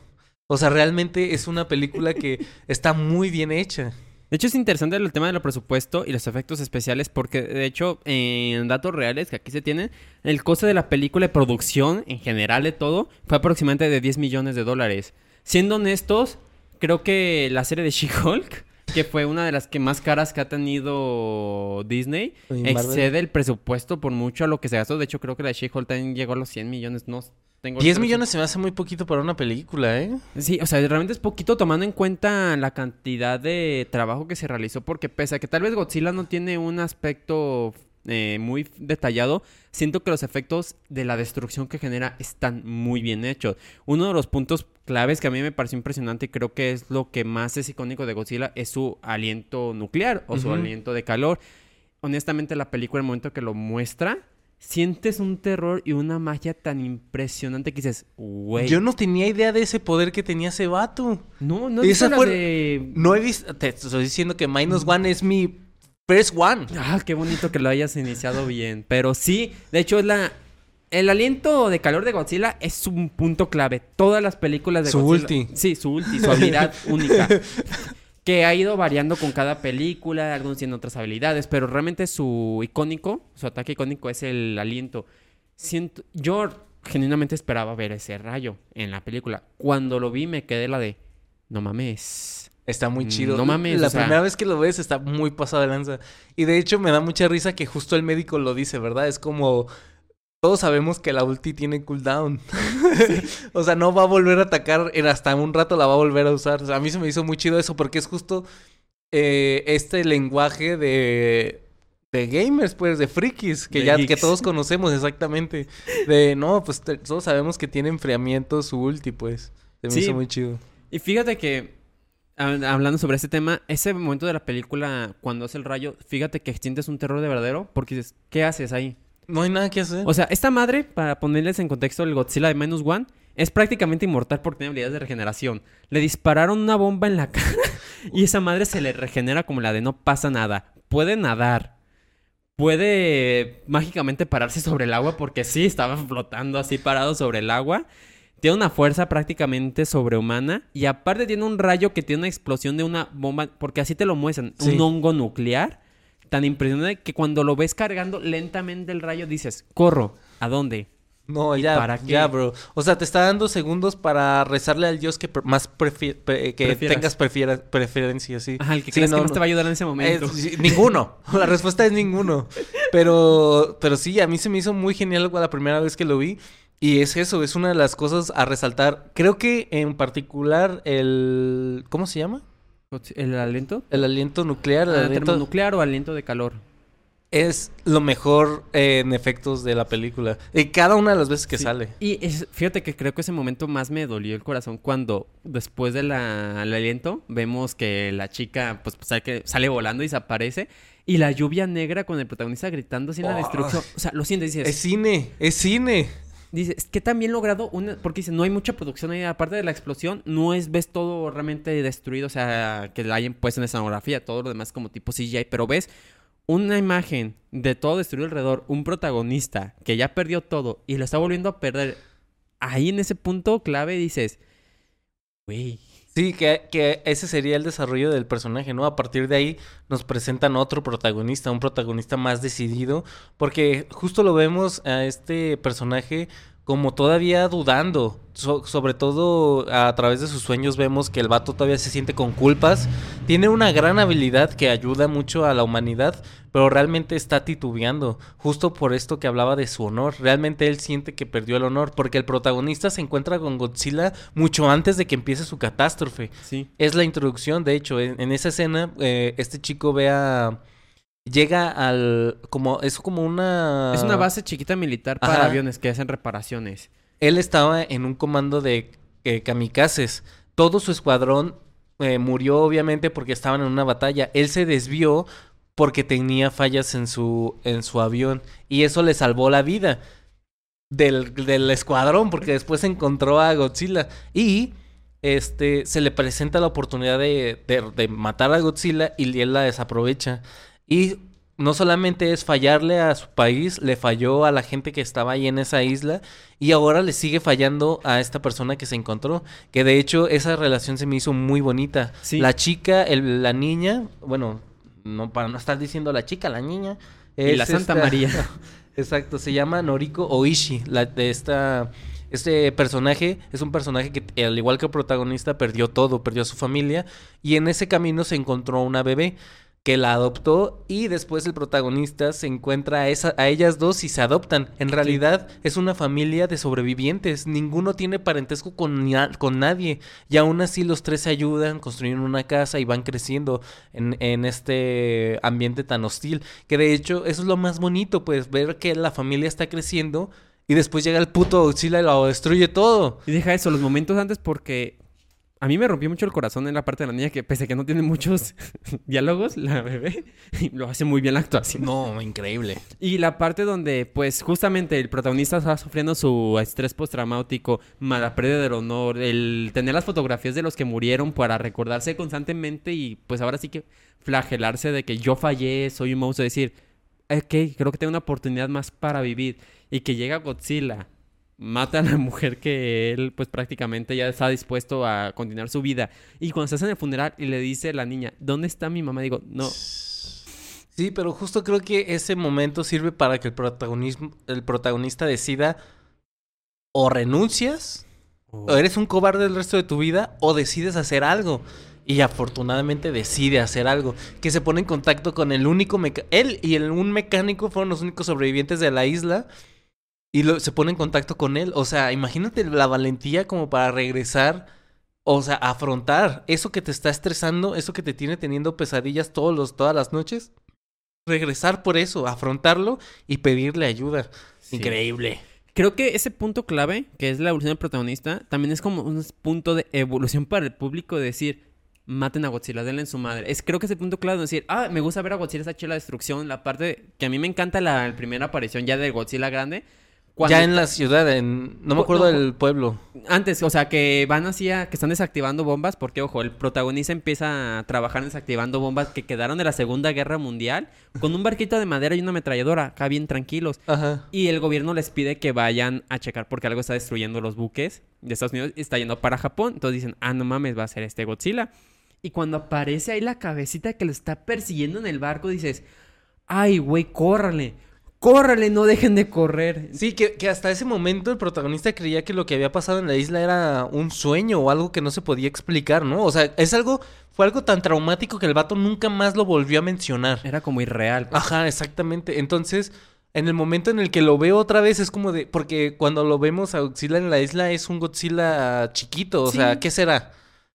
O sea, realmente es una película que está muy bien hecha. De hecho, es interesante el tema del presupuesto y los efectos especiales porque, de hecho, en datos reales que aquí se tienen, el coste de la película de producción, en general de todo, fue aproximadamente de 10 millones de dólares. Siendo honestos, creo que la serie de She-Hulk, que fue una de las que más caras que ha tenido Disney, excede el presupuesto por mucho a lo que se gastó. De hecho, creo que la de She-Hulk también llegó a los 100 millones. No 10 millones se me hace muy poquito para una película, ¿eh? Sí, o sea, realmente es poquito tomando en cuenta la cantidad de trabajo que se realizó, porque pese a que tal vez Godzilla no tiene un aspecto eh, muy detallado, siento que los efectos de la destrucción que genera están muy bien hechos. Uno de los puntos claves que a mí me pareció impresionante y creo que es lo que más es icónico de Godzilla es su aliento nuclear o su aliento de calor. Honestamente, la película, el momento que lo muestra, sientes un terror y una magia tan impresionante que dices, güey. Yo no tenía idea de ese poder que tenía ese vato. No, no Esa fue... No he visto... Te estoy diciendo que Minus One es mi first one. Ah, qué bonito que lo hayas iniciado bien. Pero sí, de hecho es la... El aliento de calor de Godzilla es un punto clave. Todas las películas de su Godzilla... Ulti. Sí, su ulti. Su habilidad única que ha ido variando con cada película, algunos tienen otras habilidades, pero realmente su icónico, su ataque icónico es el aliento. Siento, yo genuinamente esperaba ver ese rayo en la película. Cuando lo vi me quedé la de, no mames. Está muy chido. No mames. La primera vez que lo ves está muy pasado de lanza. Y de hecho me da mucha risa que justo el médico lo dice, ¿verdad? Es como todos sabemos que la ulti tiene cooldown. o sea, no va a volver a atacar, en hasta un rato la va a volver a usar. O sea, a mí se me hizo muy chido eso porque es justo eh, este lenguaje de, de gamers, pues, de frikis, que ya que todos conocemos exactamente. De, no, pues todos sabemos que tiene enfriamiento su ulti, pues. Se me hizo muy chido. Y fíjate que, hablando sobre este tema, ese momento de la película, cuando hace el rayo, fíjate que sientes un terror de verdadero, porque dices, ¿qué haces ahí? No hay nada que hacer. O sea, esta madre, para ponerles en contexto el Godzilla de Minus One, es prácticamente inmortal porque tiene habilidades de regeneración. Le dispararon una bomba en la cara y esa madre se le regenera como la de no pasa nada. Puede nadar. Puede mágicamente pararse sobre el agua porque sí, estaba flotando así parado sobre el agua. Tiene una fuerza prácticamente sobrehumana y aparte tiene un rayo que tiene una explosión de una bomba, porque así te lo muestran, un hongo nuclear tan impresionante que cuando lo ves cargando lentamente el rayo dices, corro, ¿a dónde? No, ya, ¿para ya, bro. O sea, te está dando segundos para rezarle al Dios que más que tengas preferencia, sí. Ajá, el que crees que no, te va a ayudar en ese momento. ninguno. La respuesta es ninguno. Pero, pero sí, a mí se me hizo muy genial la primera vez que lo vi. Y es eso, es una de las cosas a resaltar. Creo que en particular el... ¿Cómo se llama? ¿El aliento? El aliento nuclear. El ah, aliento nuclear o aliento de calor. Es lo mejor en efectos de la película. Y cada una de las veces que sale. Y fíjate que creo que ese momento más me dolió el corazón cuando después del aliento vemos que la chica pues, sale, que sale volando y desaparece. Y la lluvia negra con el protagonista gritando así en la destrucción. O sea, lo sientes dices... Es cine, es cine. Dice, es que también logrado una, porque dice, no hay mucha producción ahí, aparte de la explosión, no es, ves todo realmente destruido, o sea, que la hayan puesto en escenografía, todo lo demás como tipo CGI, pero ves una imagen de todo destruido alrededor, un protagonista que ya perdió todo y lo está volviendo a perder, ahí en ese punto clave dices, güey. Sí, que, que ese sería el desarrollo del personaje, ¿no? A partir de ahí nos presentan otro protagonista, un protagonista más decidido, porque justo lo vemos a este personaje como todavía dudando. sobre todo a través de sus sueños vemos que el vato todavía se siente con culpas. Tiene una gran habilidad que ayuda mucho a la humanidad, pero realmente está titubeando. Justo por esto que hablaba de su honor. Realmente él siente que perdió el honor, porque el protagonista se encuentra con Godzilla mucho antes de que empiece su catástrofe. Sí. Es la introducción, de hecho. En, esa escena, eh, este chico ve a llega al como es como una es una base chiquita militar para aviones que hacen reparaciones. Él estaba en un comando de eh, kamikazes. Todo su escuadrón eh, murió obviamente porque estaban en una batalla. Él se desvió porque tenía fallas en su en su avión y eso le salvó la vida del, del escuadrón porque después encontró a Godzilla y este, se le presenta la oportunidad de, de, de matar a Godzilla y él la desaprovecha. Y no solamente es fallarle a su país, le falló a la gente que estaba ahí en esa isla y ahora le sigue fallando a esta persona que se encontró. Que de hecho esa relación se me hizo muy bonita. Sí. La chica, el- la niña, bueno, no para no estar diciendo la chica, la niña. Y la Santa María. Exacto, se llama Noriko Oishi, la de esta este personaje es un personaje que al igual que el protagonista perdió todo, perdió a su familia y en ese camino se encontró una bebé que la adoptó y después el protagonista se encuentra a, esa, a ellas dos y se adoptan. En realidad es una familia de sobrevivientes, ninguno tiene parentesco con, con nadie y aún así los tres se ayudan, construyen una casa y van creciendo en, en este ambiente tan hostil. Que de hecho eso es lo más bonito, pues ver que la familia está creciendo y después llega el puto Godzilla y lo destruye todo. Y deja eso, los momentos antes porque a mí me rompió mucho el corazón en la parte de la niña que pese a que no tiene muchos diálogos, la bebé lo hace muy bien la actuación. No, increíble. Y la parte donde, pues, justamente el protagonista está sufriendo su estrés postraumático, la pérdida del honor, el tener las fotografías de los que murieron para recordarse constantemente y, pues, ahora sí que flagelarse de que yo fallé, soy un monstruo, decir, ok, creo que tengo una oportunidad más para vivir. Y que llega Godzilla, mata a la mujer que él, pues, prácticamente ya está dispuesto a continuar su vida. Y cuando estás en el funeral y le dice a la niña, ¿dónde está mi mamá? Digo, no, Sí, pero justo creo que ese momento sirve para que el protagonismo, el protagonista decida o renuncias, o eres un cobarde el resto de tu vida, o decides hacer algo. Y afortunadamente decide hacer algo. Que se pone en contacto con el único meca Él y el, un mecánico fueron los únicos sobrevivientes de la isla. Y lo- se pone en contacto con él. O sea, imagínate la valentía como para regresar. O sea, afrontar eso que te está estresando, eso que te tiene teniendo pesadillas todos los, todas las noches regresar por eso, afrontarlo y pedirle ayuda. Sí. Increíble. Creo que ese punto clave, que es la evolución del protagonista, también es como un punto de evolución para el público de decir, maten a Godzilla, denle en su madre. Es creo que ese punto clave de decir, ah, me gusta ver a Godzilla esa chela destrucción, la parte que a mí me encanta la, la primera aparición ya de Godzilla grande. Cuando ya en la ciudad, en... no me Cu- acuerdo no, del pueblo. Antes, o sea, que van así a, que están desactivando bombas, porque ojo, el protagonista empieza a trabajar desactivando bombas que quedaron de la Segunda Guerra Mundial con un barquito de madera y una ametralladora, acá bien tranquilos. Ajá. Y el gobierno les pide que vayan a checar porque algo está destruyendo los buques de Estados Unidos y está yendo para Japón. Entonces dicen, ah, no mames, va a ser este Godzilla. Y cuando aparece ahí la cabecita que lo está persiguiendo en el barco, dices, ay, güey, córrale, córrale, no dejen de correr. Sí, que, que hasta ese momento el protagonista creía que lo que había pasado en la isla era un sueño o algo que no se podía explicar, ¿no? O sea, es algo, fue algo tan traumático que el vato nunca más lo volvió a mencionar. Era como irreal. pues. Ajá, exactamente. Entonces, en el momento en el que lo veo otra vez es como de, porque cuando lo vemos a Godzilla en la isla es un Godzilla chiquito, o Sí. sea, ¿qué será?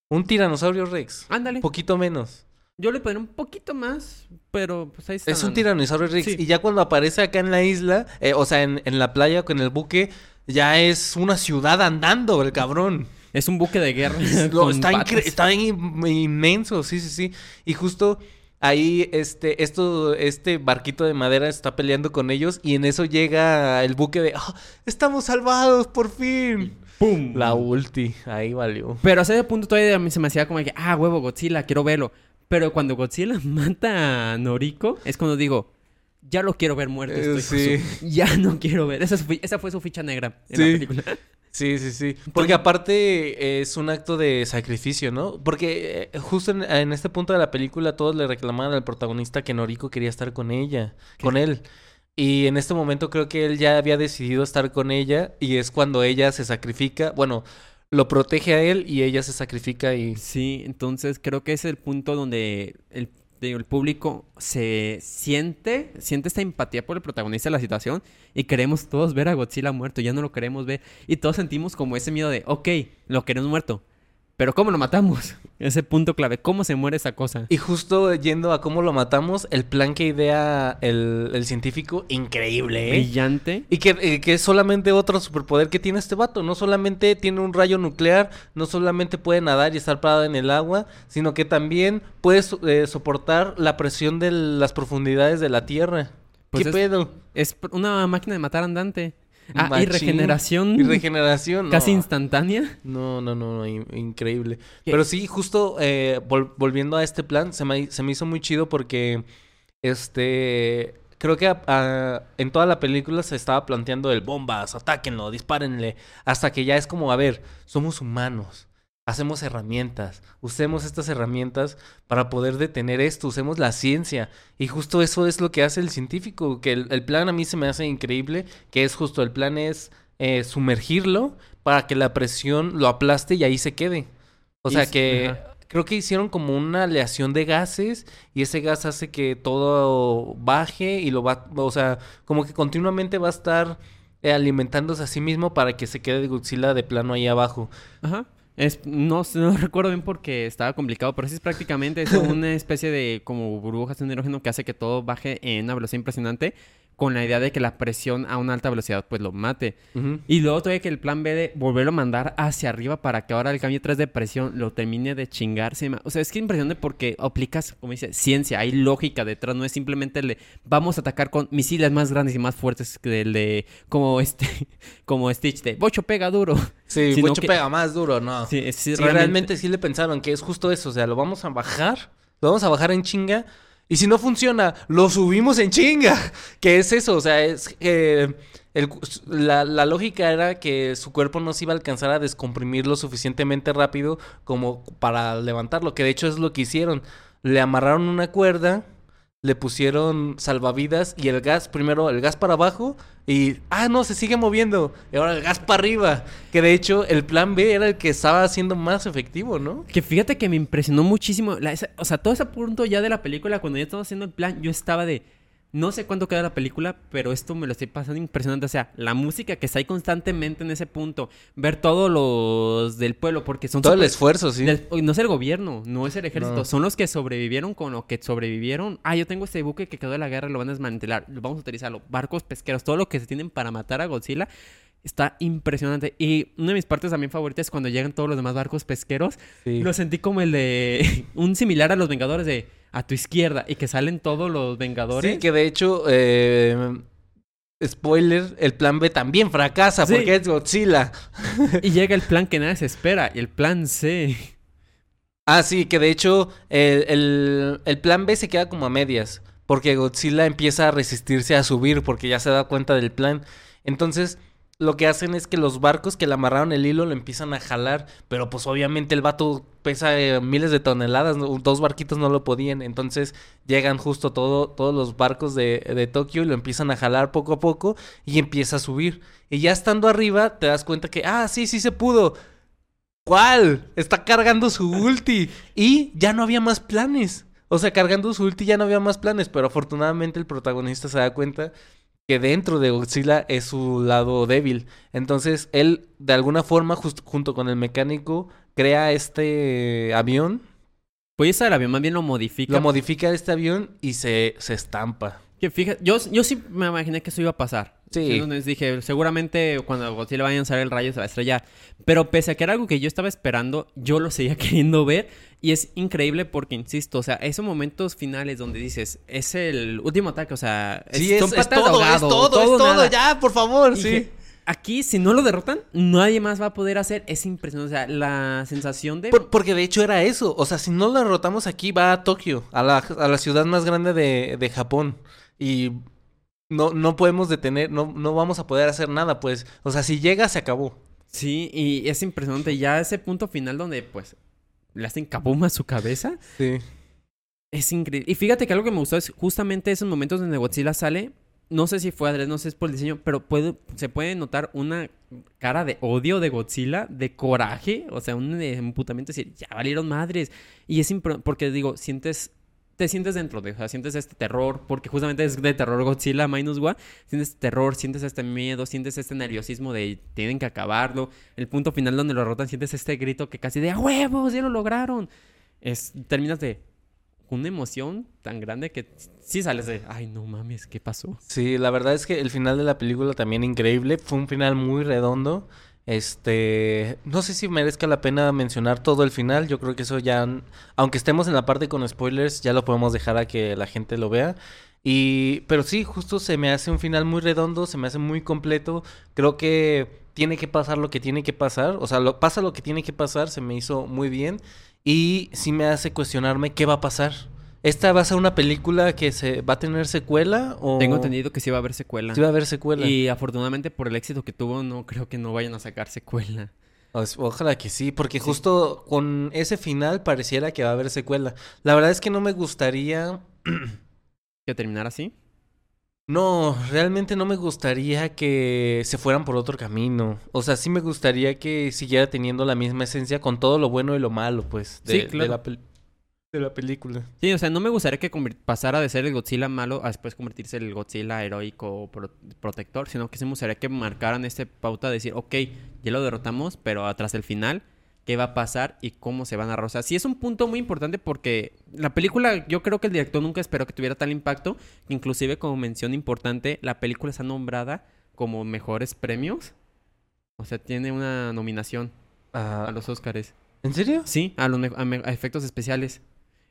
Un tiranosaurio Rex. Ándale. Un poquito menos. Yo le pondré un poquito más, pero pues ahí está. Es un tiranosaurio Rex. Sí. Y ya cuando aparece acá en la isla, eh, o sea, en, en la playa con el buque, ya es una ciudad andando, el cabrón. Es un buque de guerra. Está, incre- patas. está in- inmenso, sí, sí, sí. Y justo ahí, este, esto, este barquito de madera está peleando con ellos y en eso llega el buque de, "Ah, estamos salvados, por fin. ¡Pum! La ulti, ahí valió. Pero hasta ese punto todavía a mí se me hacía como que, ah, huevo, Godzilla, quiero verlo. Pero cuando Godzilla mata a Noriko, es cuando digo, ya lo quiero ver muerto. Eh, su- Ya no quiero ver. Esa, es esa fue su ficha negra en Sí. la película. Sí, sí, sí. Porque aparte es un acto de sacrificio, ¿no? Porque eh, justo en, en este punto de la película todos le reclamaban al protagonista que Noriko quería estar con ella, con él. Y en este momento creo que él ya había decidido estar con ella y es cuando ella se sacrifica, bueno, lo protege a él y ella se sacrifica y... Sí, entonces creo que es el punto donde el, el público se siente, siente esta empatía por el protagonista de la situación y queremos todos ver a Godzilla muerto, ya no lo queremos ver. Y todos sentimos como ese miedo de, ok, lo queremos muerto, pero ¿cómo lo matamos? Ese punto clave, ¿cómo se muere esa cosa? Y justo yendo a cómo lo matamos, el plan que idea el, el científico, increíble, ¿eh? Brillante. Y que, eh, que es solamente otro superpoder que tiene este vato. No solamente tiene un rayo nuclear, no solamente puede nadar y estar parado en el agua, sino que también puede so- eh, soportar la presión de las profundidades de la Tierra. Pues ¿Qué es- pedo? Es una máquina de matar andante. Ah, y regeneración. Y regeneración. Casi no. instantánea. No, no, no, no, in- increíble. ¿Qué? Pero sí, justo eh, vol- volviendo a este plan, se me, se me hizo muy chido porque, este, creo que a- a- en toda la película se estaba planteando el bombas, atáquenlo, dispárenle, hasta que ya es como, a ver, somos humanos, hacemos herramientas, usemos estas herramientas para poder detener esto, usemos la ciencia. Y justo eso es lo que hace el científico, que el, el plan a mí se me hace increíble, que es justo, el plan es eh, sumergirlo para que la presión lo aplaste y ahí se quede. O sea que ajá. creo que hicieron como una aleación de gases y ese gas hace que todo baje y lo va, o sea, como que continuamente va a estar eh, alimentándose a sí mismo para que se quede Godzilla de plano ahí abajo. Ajá. Es, no, no recuerdo bien porque estaba complicado, pero sí es prácticamente es una especie de como burbujas de hidrógeno que hace que todo baje en una velocidad impresionante con la idea de que la presión a una alta velocidad pues lo mate. Y luego todavía que el plan B de volverlo a mandar hacia arriba para que ahora el cambio 3 de presión lo termine de chingarse. O sea, es que impresionante porque aplicas, como dice, ciencia, hay lógica detrás, no es simplemente el de vamos a atacar con misiles más grandes y más fuertes que el de como este, como Stitch de Bocho pega duro. Sí, Sino Bocho que- pega más duro, ¿no? Sí, Sí, realmente... sí le pensaron que es justo eso, o sea, lo vamos a bajar, lo vamos a bajar en chinga, y si no funciona, lo subimos en chinga, que es eso, o sea, es eh, la, la lógica era que su cuerpo no se iba a alcanzar a descomprimir lo suficientemente rápido como para levantarlo, que de hecho es lo que hicieron, le amarraron una cuerda, le pusieron salvavidas y el gas, primero el gas para abajo y, ah, no, se sigue moviendo. Y ahora el gas para arriba. Que de hecho el plan B era el que estaba siendo más efectivo, ¿no? Que fíjate que me impresionó muchísimo. o sea, todo ese punto ya de la película, cuando ya estaba haciendo el plan, yo estaba de. No sé cuánto queda la película, pero esto me lo estoy pasando impresionante. O sea, la música que está ahí constantemente en ese punto. Ver todos los del pueblo, porque son Todo el súper- esfuerzo, sí. del- no es el gobierno, no es el ejército, No. son los que sobrevivieron con lo que sobrevivieron. Ah, yo tengo este buque que quedó de la guerra, lo van a desmantelar, lo vamos a utilizarlo. Barcos pesqueros, todo lo que se tienen para matar a Godzilla. Está impresionante. Y una de mis partes también favoritas es cuando llegan todos los demás barcos pesqueros. Sí. Lo sentí como el de. un similar a los Vengadores de a tu izquierda. Y que salen todos los Vengadores. Sí, que de hecho, eh, spoiler, el plan B también fracasa Sí. porque es Godzilla. Y llega el plan que nadie se espera. El plan C. Ah, sí, que de hecho el, el- el plan B se queda como a medias, porque Godzilla empieza a resistirse a subir porque ya se da cuenta del plan. Entonces, lo que hacen es que los barcos que le amarraron el hilo lo empiezan a jalar, pero pues obviamente el vato pesa eh, miles de toneladas, dos barquitos no lo podían, entonces llegan justo todo, todos los barcos de, de Tokio y lo empiezan a jalar poco a poco y empieza a subir. Y ya estando arriba te das cuenta que, ah, sí, sí se pudo. ¿Cuál? Está cargando su ulti. Y ya no había más planes. O sea, cargando su ulti ya no había más planes. Pero afortunadamente el protagonista se da cuenta que dentro de Godzilla es su lado débil. Entonces él, de alguna forma, junto con el mecánico, crea este avión. Pues el avión más bien lo modifica. Lo modifica este avión y se, se estampa. Que fíjate, yo, yo sí me imaginé que eso iba a pasar. Sí. Entonces dije, seguramente cuando a Godzilla vaya a lanzar el rayo se va a estrellar. Pero pese a que era algo que yo estaba esperando, yo lo seguía queriendo ver. Y es increíble porque, insisto, o sea, esos momentos finales donde dices, es el último ataque, o sea, es, Sí, es, son es patas de todo, es todo, es todo, nada. ya, por favor, Y sí. dije, aquí, si no lo derrotan, nadie más va a poder hacer. Es impresionante. O sea, la sensación de. Por- porque de hecho era eso. O sea, si no lo derrotamos aquí, va a Tokio, a la, a la ciudad más grande de, de Japón. Y no, no podemos detener, no, no vamos a poder hacer nada, pues. O sea, si llega, se acabó. Sí, y es impresionante. Ya ese punto final donde, pues, le hacen cabuma a su cabeza. Sí. Es increíble. Y fíjate que algo que me gustó es justamente esos momentos donde Godzilla sale. No sé si fue adrede, no sé si es por el diseño, pero puede, se puede notar una cara de odio de Godzilla, de coraje, o sea, un emputamiento, decir, ya valieron madres. Y es porque digo, sientes, te sientes dentro de, o sea, sientes este terror, porque justamente es de terror Godzilla minus one, sientes terror, sientes este miedo, sientes este nerviosismo de tienen que acabarlo. El punto final donde lo rotan, sientes este grito que casi de a huevos, ya lo lograron. Es, terminas de una emoción tan grande que sí sales de, ay, no mames, ¿qué pasó? Sí, la verdad es que el final de la película también increíble. Fue un final muy redondo. Este, no sé si merezca la pena mencionar todo el final. Yo creo que eso ya, aunque estemos en la parte con spoilers, ya lo podemos dejar a que la gente lo vea. Y, pero sí, justo se me hace un final muy redondo, se me hace muy completo. Creo que tiene que pasar lo que tiene que pasar. O sea, pasa lo que tiene que pasar, se me hizo muy bien. Y sí me hace cuestionarme qué va a pasar. ¿Esta va a ser una película que se va a tener secuela? O... Tengo entendido que sí va a haber secuela. Sí va a haber secuela. Y afortunadamente por el éxito que tuvo, no creo que no vayan a sacar secuela. Ojalá que sí, porque justo con ese final pareciera que va a haber secuela. La verdad es que no me gustaría... ¿Que terminara así? No, realmente no me gustaría que se fueran por otro camino. O sea, sí me gustaría que siguiera teniendo la misma esencia con todo lo bueno y lo malo, pues, de, Sí, claro. de la, pel- de la película. Sí, o sea, no me gustaría que pasara de ser el Godzilla malo a después convertirse en el Godzilla heroico pro- protector, sino que sí me gustaría que marcaran esta pauta de decir, ok, ya lo derrotamos, pero atrás del final, ¿qué va a pasar y cómo se van a? O sea, sí es un punto muy importante porque la película, yo creo que el director nunca esperó que tuviera tal impacto, inclusive como mención importante, la película está nombrada como mejores premios. O sea, tiene una nominación a Ah, los Oscars. ¿En serio? Sí, a los a a efectos especiales.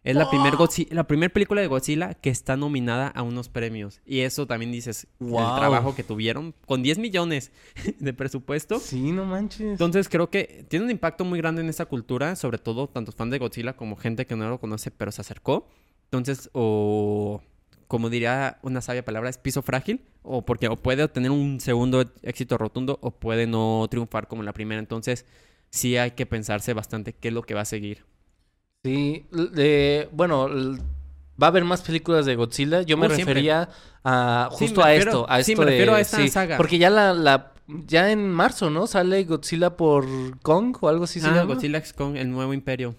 Es la primer Godzi- la primera película de Godzilla que está nominada a unos premios. Y eso también dices, Wow. el trabajo que tuvieron con 10 millones de presupuesto. Sí, no manches. Entonces creo que tiene un impacto muy grande en esta cultura, sobre todo tanto fans de Godzilla como gente que no lo conoce pero se acercó. Entonces, o como diría una sabia palabra, es piso frágil, o porque o puede obtener un segundo éxito rotundo o puede no triunfar como en la primera. Entonces, sí hay que pensarse bastante qué es lo que va a seguir. Sí, de- bueno, va a haber más películas de Godzilla. Yo me Uh, siempre. refería a Sí, justo me a refiero- esto, a sí, esto me refiero de- a esta sí, saga. Porque ya la, la ya en marzo, ¿no? Sale Godzilla por Kong o algo así ah. Godzilla X Kong, el nuevo imperio.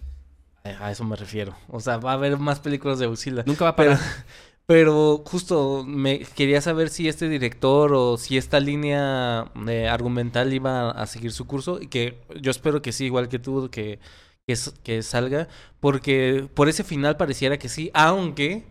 Eh, A eso me refiero. O sea, va a haber más películas de Godzilla. Nunca va a Pero, parar. pero justo me quería saber si este director o si esta línea eh, argumental iba a seguir su curso y que yo espero que sí, igual que tú, que, que, que salga, porque por ese final pareciera que sí, aunque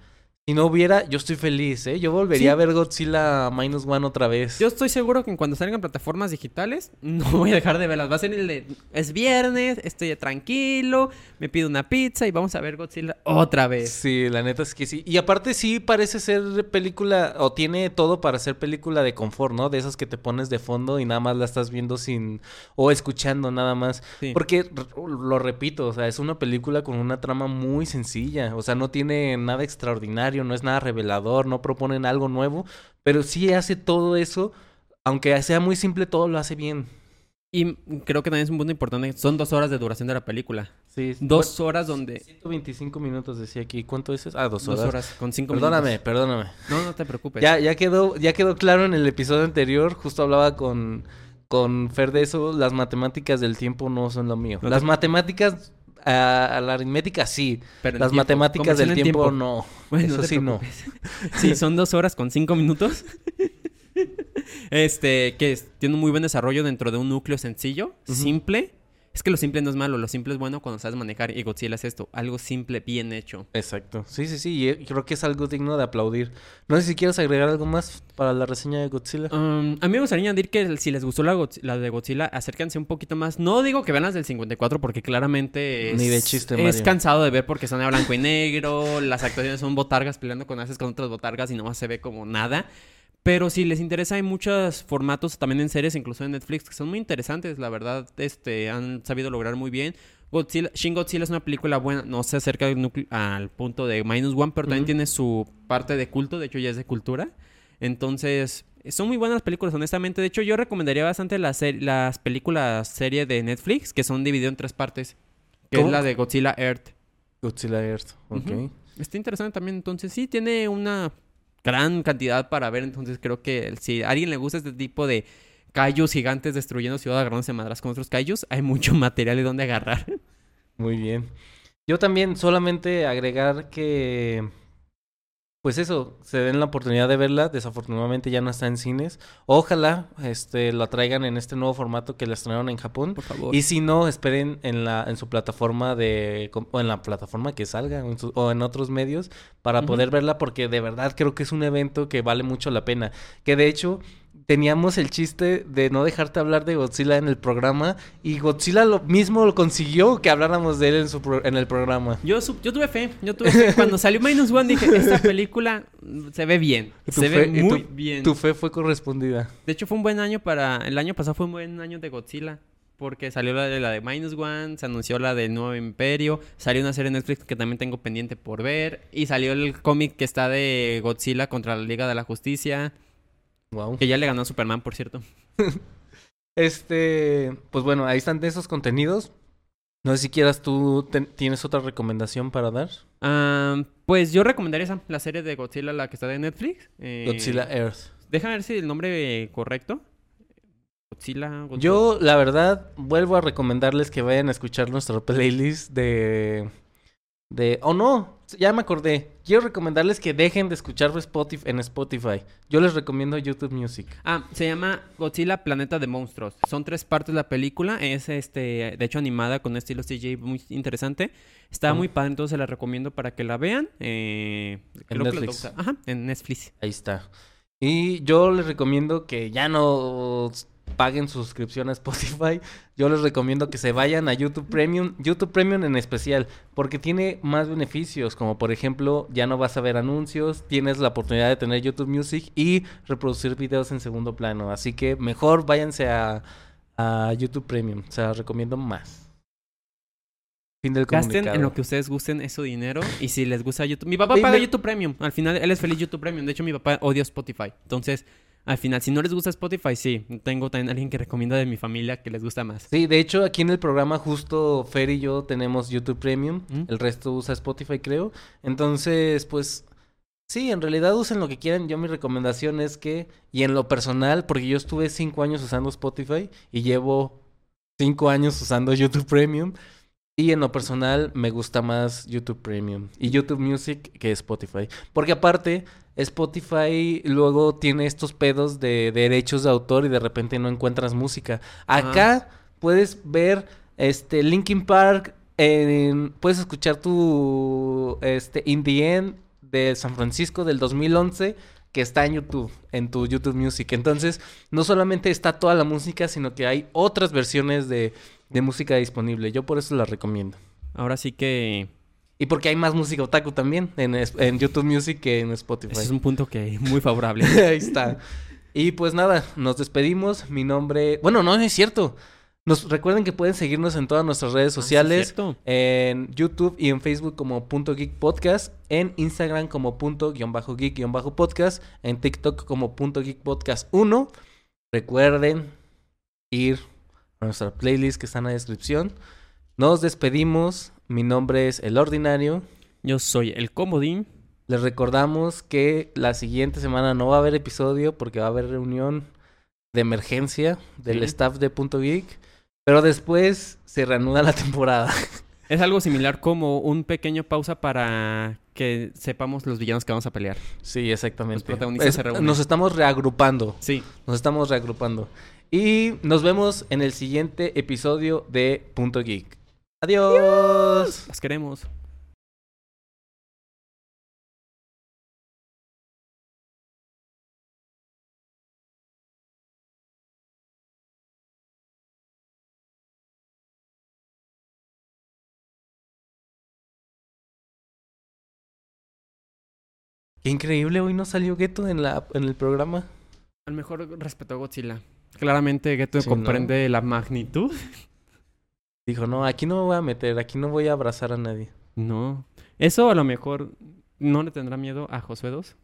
si no hubiera, yo estoy feliz, ¿eh? Yo volvería Sí. a ver Godzilla Minus One otra vez. Yo estoy seguro que cuando salgan plataformas digitales, no voy a dejar de verlas. Va a ser el de, es viernes, estoy tranquilo, me pido una pizza y vamos a ver Godzilla otra vez. Sí, la neta es que sí. Y aparte sí parece ser película, o tiene todo para ser película de confort, ¿no? De esas que te pones de fondo y nada más la estás viendo sin, o escuchando nada más. Sí. Porque, lo repito, o sea, es una película con una trama muy sencilla. O sea, no tiene nada extraordinario, no es nada revelador, no proponen algo nuevo, pero sí hace todo eso, aunque sea muy simple, todo lo hace bien. Y creo que también es un punto importante. Son dos horas de duración de la película. Sí. Dos horas donde... 125 minutos decía aquí. ¿Cuánto es eso? Ah, dos horas. Dos horas con cinco Perdóname, minutos. perdóname. No, no te preocupes. Ya, ya quedó, ya quedó claro en el episodio anterior, justo hablaba con, con Fer de eso, las matemáticas del tiempo no son lo mío. No Las te- matemáticas, a, a la aritmética sí, Pero las tiempo. matemáticas del tiempo, no. Bueno, eso sí no. Sí, son dos horas con cinco minutos. este, que tiene un muy buen desarrollo dentro de un núcleo sencillo, simple. Es que lo simple no es malo, lo simple es bueno cuando sabes manejar. Y Godzilla es esto, algo simple, bien hecho. Exacto. Sí, sí, sí, y eh, creo que es algo digno de aplaudir. No sé si quieres agregar algo más para la reseña de Godzilla. Um, a mí me gustaría añadir que si les gustó la, la de Godzilla, acérquense un poquito más. No digo que vean las del 54 porque claramente es, Ni de chiste, es cansado de ver porque están a blanco y negro, las actuaciones son botargas peleando con haces con otras botargas y nomás se ve como nada. Pero si les interesa, hay muchos formatos también en series, incluso en Netflix, que son muy interesantes, la verdad, este, han sabido lograr muy bien. Godzilla, Shin Godzilla es una película buena, no se acerca al, punto de Minus One, pero también tiene su parte de culto, de hecho ya es de cultura. Entonces, son muy buenas películas, honestamente. De hecho, yo recomendaría bastante las, las películas serie de Netflix, que son divididas en tres partes, que ¿Cómo? es la de Godzilla Earth. Godzilla Earth, ok. Está interesante también, entonces sí, tiene una gran cantidad para ver, entonces creo que si a alguien le gusta este tipo de kaijus gigantes destruyendo ciudad, agarrándose madras con otros kaijus, hay mucho material de donde agarrar. Muy bien. Yo también solamente agregar que, pues eso, se den la oportunidad de verla. Desafortunadamente ya no está en cines. Ojalá este, la traigan en este nuevo formato que la estrenaron en Japón. Por favor. Y si no, esperen en la en su plataforma de o en la plataforma que salga o en, su- o en otros medios para poder verla porque de verdad creo que es un evento que vale mucho la pena. Que de hecho teníamos el chiste de no dejarte hablar de Godzilla en el programa y Godzilla lo mismo lo consiguió que habláramos de él en, su pro- en el programa. Yo, yo tuve fe, yo tuve fe. Cuando salió Minus One dije, esta película se ve bien, Tu se fe- ve muy tu- bien. Tu fe fue correspondida. De hecho fue un buen año para, el año pasado fue un buen año de Godzilla. Porque salió la de la de Minus One, se anunció la del Nuevo Imperio, salió una serie de Netflix que también tengo pendiente por ver, y salió el cómic que está de Godzilla contra la Liga de la Justicia, Wow. que ya le ganó a Superman, por cierto. Este, pues bueno, ahí están esos contenidos. No sé si quieras tú tienes otra recomendación para dar. Ah, pues yo recomendaría esa, la serie de Godzilla, la que está de Netflix. Eh, Godzilla Earth. Déjame ver si el nombre correcto. Godzilla, Godzilla. Yo, la verdad, vuelvo a recomendarles que vayan a escuchar nuestra playlist de. de. Oh no, ya me acordé. Quiero recomendarles que dejen de escuchar Spotify, en Spotify. Yo les recomiendo YouTube Music. Ah, se llama Godzilla Planeta de Monstruos. Son tres partes la película. Es este, de hecho animada con un estilo CJ muy interesante. Está muy padre, entonces se la recomiendo para que la vean. Eh, la Netflix. Ajá, en Netflix. Ahí está. Y yo les recomiendo que ya no paguen su suscripción a Spotify. Yo les recomiendo que se vayan a YouTube Premium, YouTube Premium en especial, porque tiene más beneficios, como por ejemplo, ya no vas a ver anuncios, tienes la oportunidad de tener YouTube Music y reproducir videos en segundo plano. Así que mejor váyanse a, a YouTube Premium, se las recomiendo más. Fin del Gasten en lo que ustedes gusten, es su dinero. Y si les gusta YouTube. Mi papá paga YouTube Premium. Al final, él es feliz YouTube Premium. De hecho, mi papá odia Spotify. Entonces, al final, si no les gusta Spotify, sí. Tengo también alguien que recomienda de mi familia que les gusta más. Sí, de hecho aquí en el programa justo Fer y yo tenemos YouTube Premium, ¿Mm? el resto usa Spotify creo. Entonces, pues sí, en realidad usen lo que quieran. Yo mi recomendación es que, y en lo personal, porque yo estuve cinco años usando Spotify y llevo cinco años usando YouTube Premium. Y en lo personal me gusta más YouTube Premium y YouTube Music que Spotify. Porque aparte, Spotify luego tiene estos pedos de derechos de autor y de repente no encuentras música. Acá puedes ver este Linkin Park, en- puedes escuchar tu este In the End de San Francisco del 2011 que está en YouTube, en tu YouTube Music. Entonces, no solamente está toda la música, sino que hay otras versiones de, de música disponible. Yo por eso la recomiendo. Ahora sí que. Y porque hay más música otaku también en, YouTube Music que en Spotify. Ese es un punto que muy favorable. Ahí está. Y pues nada, nos despedimos. Mi nombre. Bueno, no, no es cierto. Nos recuerden que pueden seguirnos en todas nuestras redes Ah, sí, sociales. en YouTube y en Facebook como punto geek podcast. En Instagram como punto guion bajo geek guion bajo podcast. En TikTok como punto geek podcast 1. Recuerden ir a nuestra playlist que está en la descripción. Nos despedimos. Mi nombre es El Ordinario. Yo soy el comodín. Les recordamos que la siguiente semana no va a haber episodio porque va a haber reunión de emergencia del Sí. staff de Punto Geek. Pero después se reanuda la temporada. Es algo similar como un pequeño pausa para que sepamos los villanos que vamos a pelear. Sí, exactamente. Los protagonistas se reúnen. nos estamos reagrupando. Sí. Nos estamos reagrupando. Y nos vemos en el siguiente episodio de Punto Geek. Adiós. Los queremos. Qué increíble, hoy no salió Geto en, la, en el programa. Al mejor respeto a Godzilla. Claramente Geto Sí, comprende la magnitud. Dijo, no, aquí no me voy a meter, aquí no voy a abrazar a nadie. No. Eso a lo mejor no le tendrá miedo a Josué 2.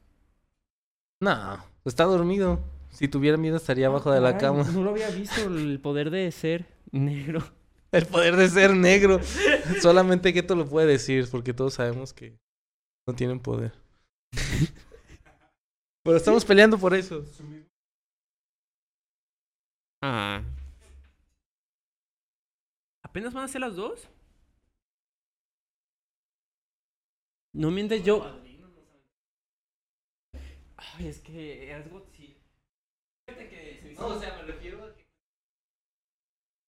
No, está dormido. Si tuviera miedo estaría abajo de la Ay, cama. No lo había visto el poder de ser negro. El poder de ser negro. Solamente Geto lo puede decir, porque todos sabemos que no tienen poder. Pero estamos peleando por eso. Ah. ¿Apenas van a ser las dos? No mientes yo. Ay, es que es Godzilla. Fíjate que se me hizo- sea, me refiero a que...